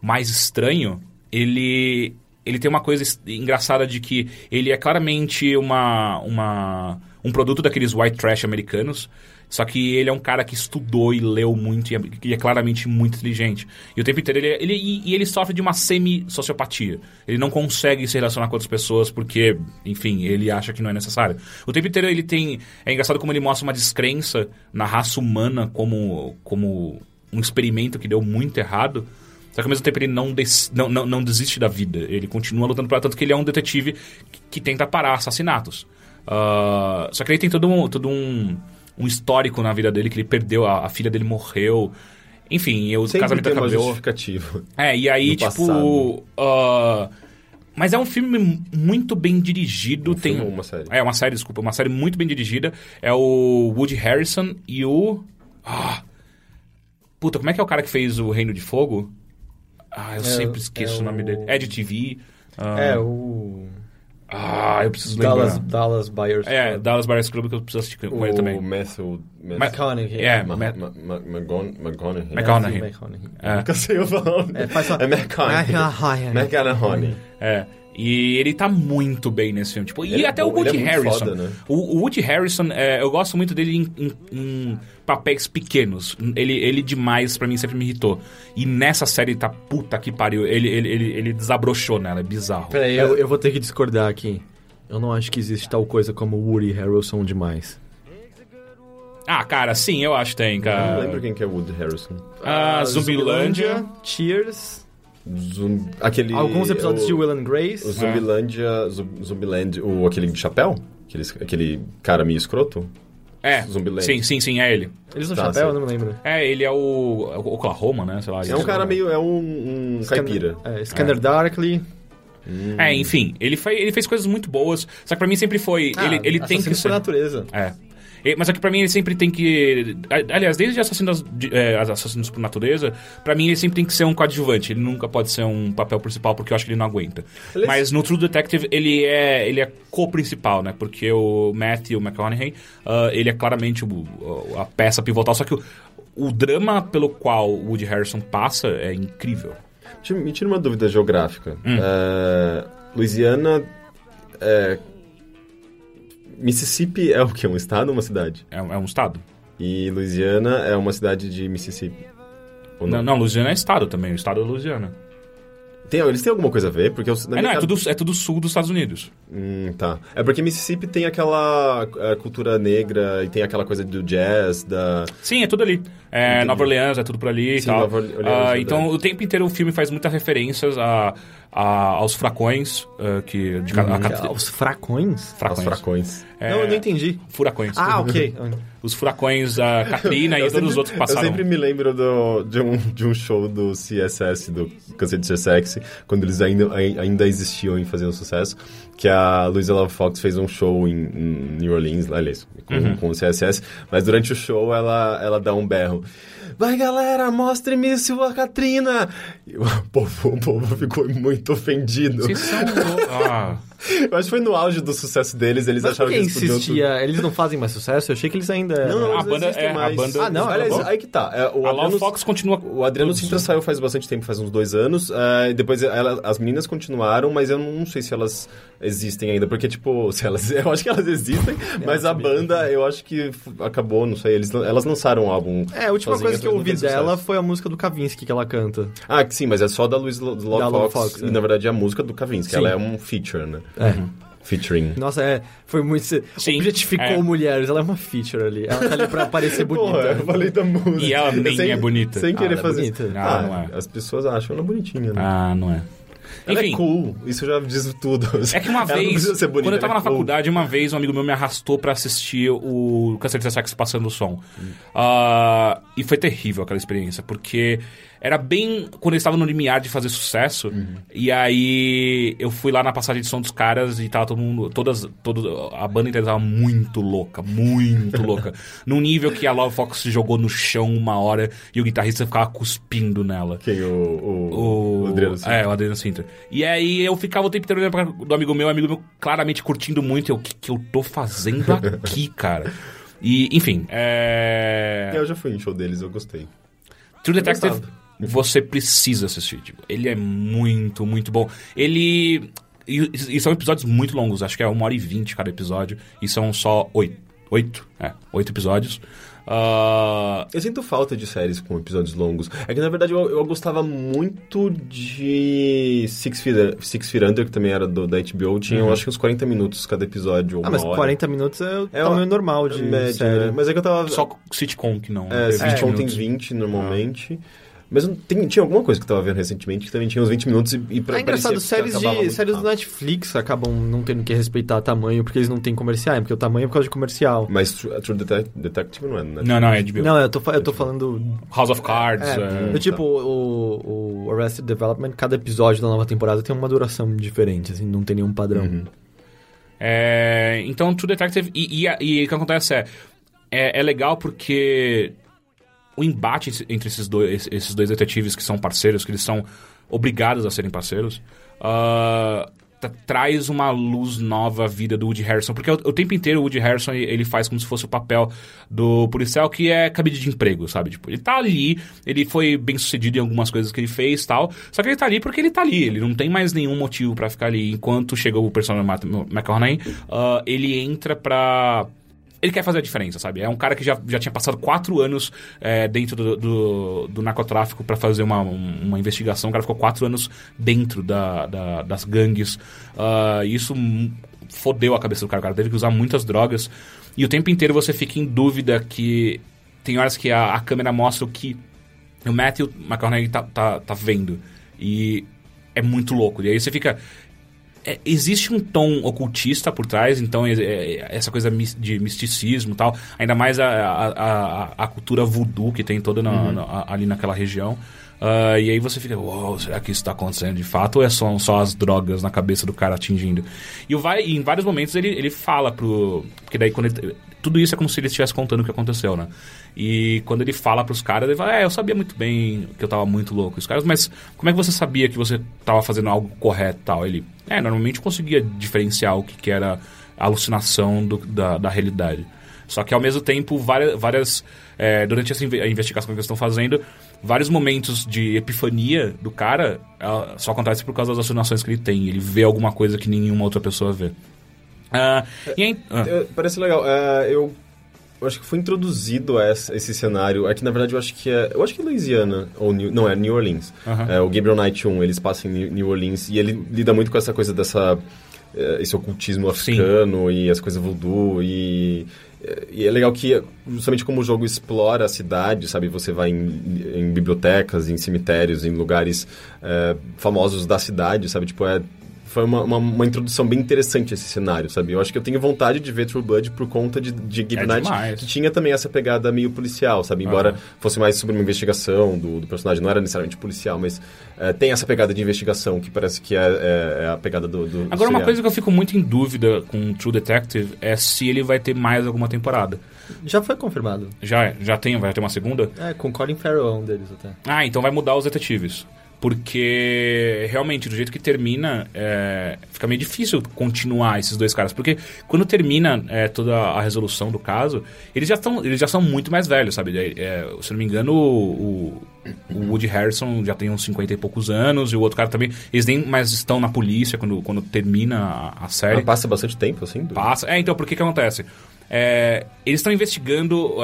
mais estranho, ele, ele tem uma coisa engraçada de que ele é claramente uma, uma, um produto daqueles white trash americanos, só que ele é um cara que estudou e leu muito e é, e é claramente muito inteligente. E o tempo inteiro ele, ele, e, e ele sofre de uma semi-sociopatia. Ele não consegue se relacionar com outras pessoas porque, enfim, ele acha que não é necessário. O tempo inteiro ele tem... É engraçado como ele mostra uma descrença na raça humana como, como um experimento que deu muito errado. Só que ao mesmo tempo ele não, des- não, não, não desiste da vida. Ele continua lutando para tanto que ele é um detetive que, que tenta parar assassinatos. Ah, só que ele tem todo um, todo um, um histórico na vida dele que ele perdeu, a, a filha dele morreu. Enfim, o Sempre casamento tem uma acabou. justificativa. É, e aí, tipo. ah, mas é um filme muito bem dirigido. Um tem filme uma série? É, uma série, desculpa. Uma série muito bem dirigida. É o Woody Harrison e o. Ah, puta, como é que é o cara que fez o Reino de Fogo? Ah, eu sempre esqueço é o nome o- dele. Ed TV. ah, É, o. Ah, eu preciso lembrar. Dallas, Dallas Buyers. É, Dallas Buyers Club que eu preciso assistir com ele o também. Matthew... McConaughey. É, McConaughey. McConaughey. É. Nunca sei o nome. É, faz só- É McConaughey. McConaughey. McConaughey. É. E ele tá muito bem nesse filme. Tipo, e é até o bom, ele Woody é muito Harrison. foda, né? o, o Woody Harrison, é, eu gosto muito dele em, em- em papéis pequenos. Ele, ele demais, pra mim, sempre me irritou. E nessa série tá puta que pariu. Ele, ele, ele, ele desabrochou nela, é bizarro. Peraí, eu, eu vou ter que discordar aqui. Eu não acho que existe tal coisa como Woody Harrelson demais. Ah, cara, sim, eu acho que tem, Eu cara. não lembro quem que é Woody Harrison. Ah, Zumbilândia. Cheers. Zum- aquele, Alguns episódios o, de Will and O Grace. Zumbilândia... Zum- Zumbiland... O, aquele de chapéu? Aquele, aquele cara meio escroto? É, Zumbiland. sim, sim, sim, é ele. Eles no Tá, chapéu, sim. eu não me lembro. É, ele é o, é o Oklahoma, né? Sei lá. É um cara meio. É um, um caipira. É, Scanner Darkly. É, enfim, ele, fe- ele fez coisas muito boas, só que pra mim sempre foi... Ah, ele ele tem que ser... natureza. É. E- Mas é que pra mim ele sempre tem que. a- Aliás, desde Assassinos, de- é, Assassinos por Natureza, pra mim ele sempre tem que ser um coadjuvante. Ele nunca pode ser um papel principal porque eu acho que ele não aguenta. Aliás- Mas no True Detective ele é, ele é co-principal, né? Porque o Matthew McConaughey, ah, ele é claramente o- o- a peça pivotal. Só que o, o drama pelo qual o Woody Harrison passa é incrível. Me tira uma dúvida geográfica. Hum. É, Louisiana. é, Mississippi é o quê? Um estado ou uma cidade? É, um- é um estado. E Louisiana é uma cidade de Mississippi. Ou Não, não, Louisiana é estado também. O estado é Louisiana. Tem, eles têm alguma coisa a ver? Porque eu, É, não, é tudo, é tudo sul dos Estados Unidos. Hum, tá. É porque Mississippi tem aquela é, cultura negra e tem aquela coisa do jazz, da... Sim, é tudo ali. É. Nova Orleans, é tudo por ali e Sim, tal. Nova Orleans, Ah, verdade. então, o tempo inteiro o filme faz muitas referências a, a- aos fracões, ah, que... De, cada- a cat- Ah, Os fracões? fracões. Os fracões. É, Não, eu não entendi. Furacões. Ah, <laughs> ok. Os furacões, a Katrina <laughs> e todos sempre- os outros que passaram. Eu sempre me lembro do, de, um, de um show do CSS, do Cansei de Ser Sexy, quando eles ainda, ai- ainda existiam e faziam sucesso, que a Louisa Love Fox fez um show em, em New Orleans, aliás, com, Uhum. com o CSS, mas durante o show ela, ela dá um berro. Vai galera, mostre-me sua Katrina! E o <laughs> povo, o povo ficou muito ofendido. Vocês são... lou- ah, <laughs> Eu acho que foi no auge do sucesso deles, eles Mas acharam que eles podiam... insistia? Eles não fazem mais sucesso? Eu achei que eles ainda... Não, não, A eles banda- é, a mais. banda- Ah, não, Aliás, aí que tá. É, o a Love Adriano- Fox continua... O Adriano Sintra saiu faz bastante tempo, faz uns dois anos. e depois ela- as meninas continuaram, mas eu não sei se elas existem ainda. Porque, tipo, <laughs> se elas, eu acho que elas existem, mas a banda, eu acho que acabou, não sei. Eles, elas lançaram um álbum. É, a última coisa que eu não ouvi dela sucesso. foi a música do Kavinsky que ela canta. Ah, que sim, mas é só da Luiz Lo- Love Fox. Fox, e é. na verdade é a música do Kavinsky. Sim. Ela é um feature, né? É. Featuring. Nossa, é, foi muito... Sim, objetificou é. mulheres, ela é uma feature ali. Ela tá ali pra parecer <laughs> bonita. Porra, eu falei da música. E ela nem Sem- é bonita. Sem Ah, querer ela é fazer. bonita. Ah, Ah, não é. As pessoas acham ela bonitinha, né? Ah, não é. Ela Enfim, é cool, isso já diz tudo. É que uma vez, bonita, quando eu tava na é cool. faculdade, uma vez um amigo meu me arrastou pra assistir o Câncer de Sexo passando o som. Ah, e foi terrível aquela experiência, porque era bem quando eles estavam no limiar de fazer sucesso. Uhum. E aí eu fui lá na passagem de som dos caras e tava todo mundo, todas, todo, a banda inteira tava muito louca, muito louca. <laughs> Num nível que a Love Fox se jogou no chão uma hora e o guitarrista ficava cuspindo nela. Quem? O, o, O, Adriano Sintra. É, o Adriano Sintra. E aí eu ficava o tempo inteiro olhando pra do amigo meu, amigo meu claramente curtindo muito. Eu, o que, que eu tô fazendo aqui, <laughs> cara? E, enfim, é... Eu já fui em show deles, eu gostei. True Detective. Você precisa assistir. Tipo, ele é muito, muito bom. Ele... E, e são episódios muito longos, acho que é uma hora e vinte cada episódio. E são só oito. Oito? É, oito episódios. Ah, Eu sinto falta de séries com episódios longos. É que, na verdade, eu, eu gostava muito de Six Feet, Six Feet Under, que também era do, da HBO. Tinha, eu acho que uns 40 minutos cada episódio, ou Ah, uma mas hora. 40 minutos é o É tamanho uma- normal de média, série. né? Mas é que eu tava... só sitcom que não. É, é, 20 sitcom tem minutos. 20 normalmente. Mas tem- tinha alguma coisa que eu tava vendo recentemente que também tinha uns 20 minutos e, e pra, É engraçado, séries, de, séries do. Netflix acabam não tendo que respeitar tamanho porque eles não têm comerciais, porque o tamanho é por causa de comercial. Mas True, Detective não é, né? Não, não, é HBO. Não, eu tô, eu tô falando. House of Cards. É, é. eu, tipo, o, o Arrested Development, cada episódio da nova temporada tem uma duração diferente, assim, não tem nenhum padrão. Uhum. É, então, True Detective. E, e, a- e o que acontece é, é. é legal porque o embate entre esses dois, esses dois detetives que são parceiros, que eles são obrigados a serem parceiros, tra- traz uma luz nova à vida do Woody Harrison. Porque o, o tempo inteiro o Woody Harrison ele faz como se fosse o papel do policial que é cabide de emprego, sabe? Tipo, ele tá ali, ele foi bem sucedido em algumas coisas que ele fez tal. Só que ele tá ali porque ele tá ali, ele não tem mais nenhum motivo pra ficar ali. Enquanto chega o personagem McConaughey, ah, ele entra pra ele quer fazer a diferença, sabe? É um cara que já, já tinha passado quatro anos é, dentro do, do, do narcotráfico pra fazer uma, um- uma investigação. O cara ficou quatro anos dentro da, da- das gangues. E isso fodeu a cabeça do cara. O cara teve que usar muitas drogas. E o tempo inteiro você fica em dúvida que... Tem horas que a, a câmera mostra o que o Matthew McConaughey tá, tá, tá vendo. E é muito louco. E aí você fica... é, existe um tom ocultista por trás, então é, é, essa coisa de misticismo e tal, ainda mais a, a, a, a cultura voodoo que tem toda na- na- ali naquela região. Ah, e aí você fica, uau, será que isso está acontecendo de fato ou é só, só as drogas na cabeça do cara atingindo? E, vai, e em vários momentos ele, ele fala pro. Porque daí quando ele, tudo isso é como se ele estivesse contando o que aconteceu, né? E quando ele fala pros caras, ele fala, é, eu sabia muito bem que eu tava muito louco. Os caras, mas como é que você sabia que você tava fazendo algo correto e tal? Ele, é, normalmente conseguia diferenciar o que, que era alucinação do- da, da realidade. Só que ao mesmo tempo, várias. várias é, durante essa investigação que eles estão fazendo, vários momentos de epifania do cara só acontece por causa das alucinações que ele tem. Ele vê alguma coisa que nenhuma outra pessoa vê. Ah, e aí, É, parece legal. É, eu, eu acho que foi introduzido essa- esse cenário. É que na verdade eu acho que é. Eu acho que é Louisiana. Ou New, não, é New Orleans. Aham. É, o Gabriel Knight 1, eles passam em New- Orleans e ele lida muito com essa coisa dessa. é, esse ocultismo africano e as coisas voodoo e. E é legal que, justamente como o jogo explora a cidade, sabe? Você vai em, em bibliotecas, em cemitérios, em lugares é, famosos da cidade, sabe? Tipo, é, foi uma, uma, uma introdução bem interessante a esse cenário, sabe? Eu acho que eu tenho vontade de ver True Blood por conta de, de Gabe É Knight, demais. que tinha também essa pegada meio policial, sabe? Embora Aham. fosse mais sobre uma investigação do, do personagem, não era necessariamente policial, mas é, tem essa pegada de investigação que parece que é, é- é a pegada do, do Agora, uma coisa que eu fico muito em dúvida com True Detective é se ele vai ter mais alguma temporada. Já foi confirmado. Já, já tem, vai ter uma segunda? É, com Colin Farrell é um deles até. Ah, então vai mudar os detetives. Porque realmente, do jeito que termina, é, fica meio difícil continuar esses dois caras. Porque quando termina é, toda a resolução do caso, eles já, tão, eles já são muito mais velhos, sabe? É, é, se não me engano, o, o Woody Harrison já tem uns 50 e poucos anos, e o outro cara também. Eles nem mais estão na polícia quando, quando termina a, a série. Ah, passa bastante tempo, assim? do- Passa. É, então, por que que acontece? É, eles estão investigando.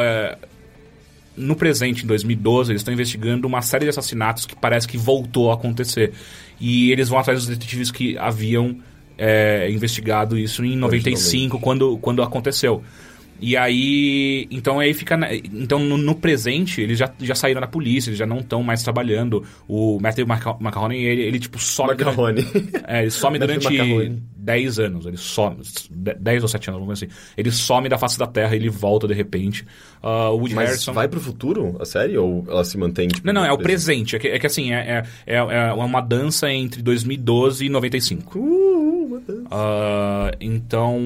No presente, em 2012, eles estão investigando uma série de assassinatos que parece que voltou a acontecer. E eles vão atrás dos detetives que haviam é, investigado isso em 95, quando, quando aconteceu. E aí, então aí fica, na- então no, no presente eles já, já saíram da polícia, eles já não estão mais trabalhando. O Matthew Maca- McConaughey, ele, ele tipo some durante- Macarrone. <laughs> é, ele some durante McConaughey. 10 anos. Ele some. de- 10 ou 7 anos, vamos dizer assim. Ele some da face da Terra e ele volta de repente. O Woody Mas Harrison. vai pro futuro, a série? Ou ela se mantém, tipo... Não, não, é o presente. É que, é que assim, é, é, é, é uma dança entre 2012 e 95. Uh, meu Deus. Ah, então.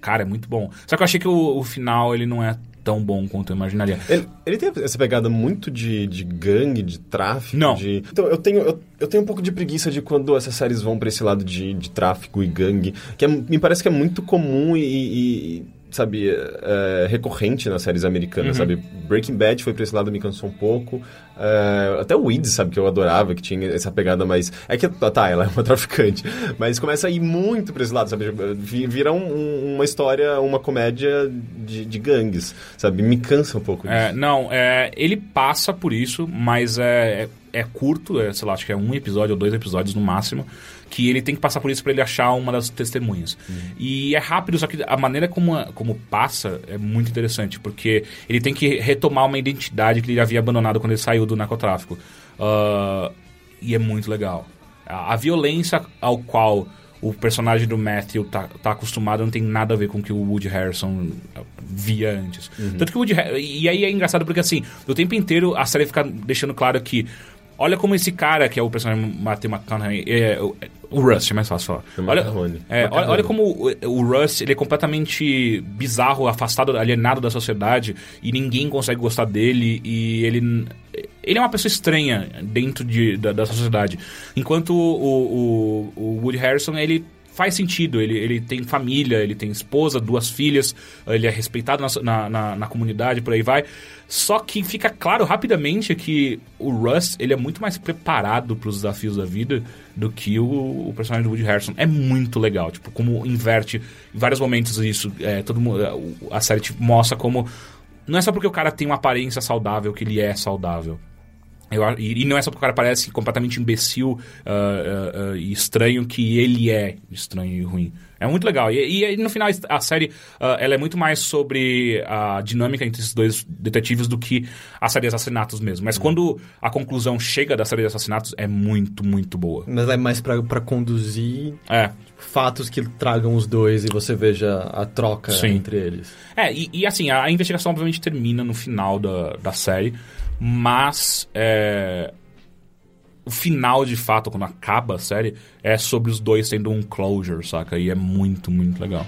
Cara, é muito bom. Só que eu achei que o, o final ele não é tão bom quanto eu imaginaria. Ele, ele tem essa pegada muito de, de gangue, de tráfico. Não. de- Então, eu tenho, eu, eu tenho um pouco de preguiça de quando essas séries vão pra esse lado de, de tráfico e gangue, que é- me parece que é muito comum e- e, sabe, é, recorrente nas séries americanas, Uhum. sabe? Breaking Bad foi pra esse lado, me cansou um pouco. É, até o Weeds, sabe, que eu adorava, que tinha essa pegada mais... É que, tá, ela é uma <laughs> traficante, mas começa a ir muito pra esse lado, sabe? Vi- Vira um- um- uma história, uma comédia de, de gangues, sabe? Me cansa um pouco disso. É, não, é, ele passa por isso, mas é, é, é curto, é, sei lá, acho que é um episódio ou dois episódios no máximo, que ele tem que passar por isso pra ele achar uma das testemunhas. E é rápido, só que a maneira como, como passa é muito interessante, porque ele tem que retomar uma identidade que ele havia abandonado quando ele saiu do narcotráfico. Ah, e é muito legal. A, a violência ao qual o personagem do Matthew tá, tá acostumado não tem nada a ver com o que o Woody Harrison via antes. Tanto que o Woody E aí é engraçado porque, assim, o tempo inteiro a série fica deixando claro que. Olha como esse cara, que é o personagem Matthew McConaughey, é, o, Rust, é mais fácil falar. É Olha, é, olha, olha como o, o Russ ele é completamente bizarro, afastado, alienado da sociedade e ninguém consegue gostar dele e ele ele é uma pessoa estranha dentro de, da, da sociedade. Enquanto o, o, o Woody Harrison ele faz sentido, ele, ele tem família, ele tem esposa, duas filhas, ele é respeitado na, na, na, comunidade, por aí vai. Só que fica claro rapidamente que o Russ ele é muito mais preparado para os desafios da vida do que o, o personagem do Woody Harrison. É muito legal, tipo, como inverte em vários momentos isso. É, todo mundo, a série te mostra como. Não é só porque o cara tem uma aparência saudável que ele é saudável. Eu, e, não é só porque o cara parece completamente imbecil ah, ah, ah, e estranho que ele é estranho e ruim. É muito legal. E, e no final, a série ela é muito mais sobre a dinâmica entre esses dois detetives do que a série de assassinatos mesmo. Mas quando a conclusão chega da série de assassinatos, é muito, muito boa. Mas é mais pra, pra conduzir É. fatos que tragam os dois e você veja a troca Sim. entre eles. É, e, e, assim, a, a investigação obviamente termina no final da, da série, mas é, o final de fato, quando acaba a série, é sobre os dois tendo um closure, saca? E é muito, muito legal.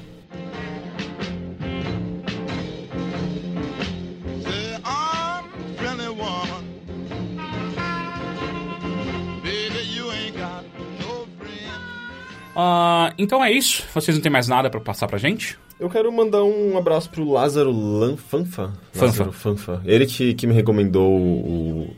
Ah, então é isso. Vocês não têm mais nada pra passar pra gente? Eu quero mandar um abraço pro Lázaro Lanfanfa. Fanfa. Lázaro Fanfa. Ele que, que me recomendou o-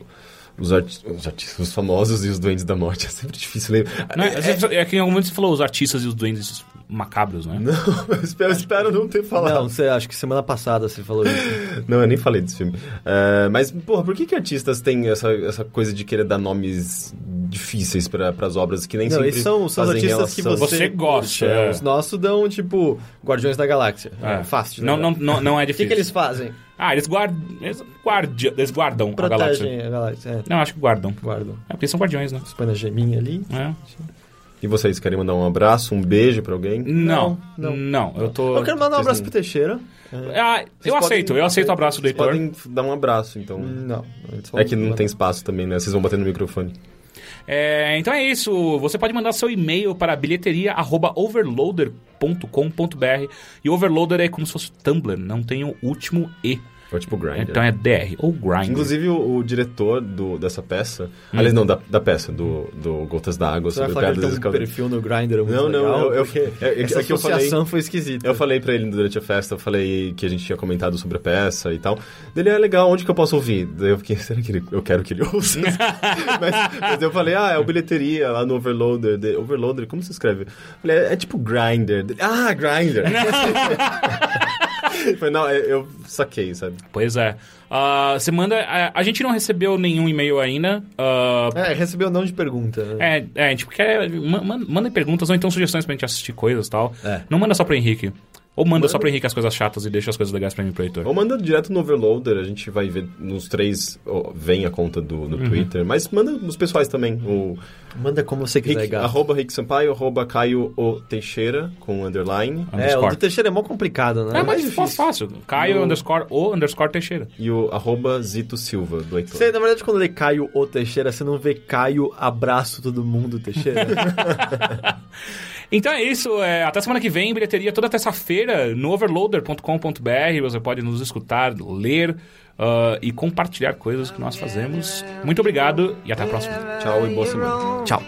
os, arti- os artistas, os famosos e os doentes da morte. <laughs> É sempre difícil lembrar. Não, é, é, é que em algum momento você falou os artistas e os duendes macabros, né? <laughs> Não, eu espero, eu espero não ter falado. Não, você, acho que semana passada você falou isso. <laughs> Não, eu nem falei desse filme. É, mas, porra, por que, que artistas têm essa, essa coisa de querer dar nomes difíceis para as obras que nem Não, sempre são, são os fazem artistas que relação? você, Você gosta, é. Os nossos dão, tipo, Guardiões da Galáxia. É, fácil. de Não, não, não, não é <laughs> O que, difícil. que eles fazem? Ah, eles guardam. Eles, guardi- eles guardam a galáxia. Protegem a galáxia. É, Não, acho que guardam. guardam. É porque são guardiões, né? Põe na geminha ali. É. E vocês querem mandar um abraço, um beijo pra alguém? Não, Não, não, Eu tô. Eu quero mandar um Vocês abraço não- pro Teixeira. É, Ah, eu Vocês aceito, podem- eu aceito o abraço do Vocês Heitor. podem dar um abraço, então. Não. eles só- É que não tem espaço também, né? Vocês vão bater no microfone. É, então é isso. Você pode mandar seu e-mail para bilheteria@overloader.com.br e overloader é como se fosse Tumblr, não tem o último e. Foi tipo Grindr. Então é DR ou Grind. Inclusive, o, o diretor do, dessa peça... Aliás, não, da, da peça, do, do Gotas d'Água Você vai sobre falar que ele Pedras tem um perfil no Grindr muito Não, não, legal, eu- eu- porque é- é- essa é que eu falei- associação foi esquisita. Eu falei pra ele durante a festa, eu falei que a gente tinha comentado sobre a peça e tal. Ele é legal, onde que eu posso ouvir? Daí eu fiquei, <laughs> será que ele- eu quero que ele ouça? <laughs> mas, mas eu falei, ah, é o bilheteria lá no Overloader. De- Overloader, como se escreve? Eu falei, é, é tipo Grindr. Dele, Ah, Grindr. <laughs> Eu falei, não, é- eu saquei, sabe? Pois é. Ah, você manda. A, a gente não recebeu nenhum e-mail ainda. ah, É, recebeu não de pergunta. né? é, é, a gente quer. ma- ma- Manda perguntas ou então sugestões pra gente assistir coisas e tal. É. Não manda só pro Henrique. Ou manda, só pro Henrique as coisas chatas e deixa as coisas legais pra mim pro Heitor. Ou manda direto no Overloader, a gente vai ver nos três, ó, vem a conta do, do Twitter, mas manda nos pessoais também, o Manda como você quiser, Rick, gato. arroba Rick Sampaio, arroba Caio o Teixeira, com underline, É, o do Teixeira é mó complicado, né? É, mas mais foi fácil. Caio No- underscore o underscore Teixeira. e o arroba Zito Silva, do Heitor. Você, na verdade, quando lê Caio ou Teixeira, você não vê Caio, abraço todo mundo, Teixeira. <laughs> Então é isso. é, até semana que vem, bilheteria toda terça-feira no overloader.com.br. Você pode nos escutar, ler ah, e compartilhar coisas que nós fazemos. Muito obrigado e até a próxima. Tchau e boa semana. Tchau.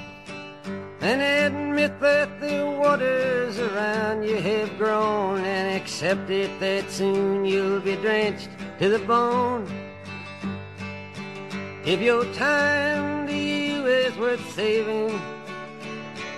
and admit that the waters around you have grown and accept it that soon you'll be drenched to the bone. If your time to you is worth saving,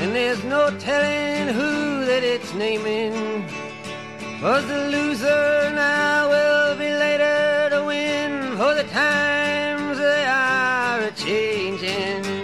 And there's no telling who that it's naming. for the loser now will be later to win. For the times they are a changing.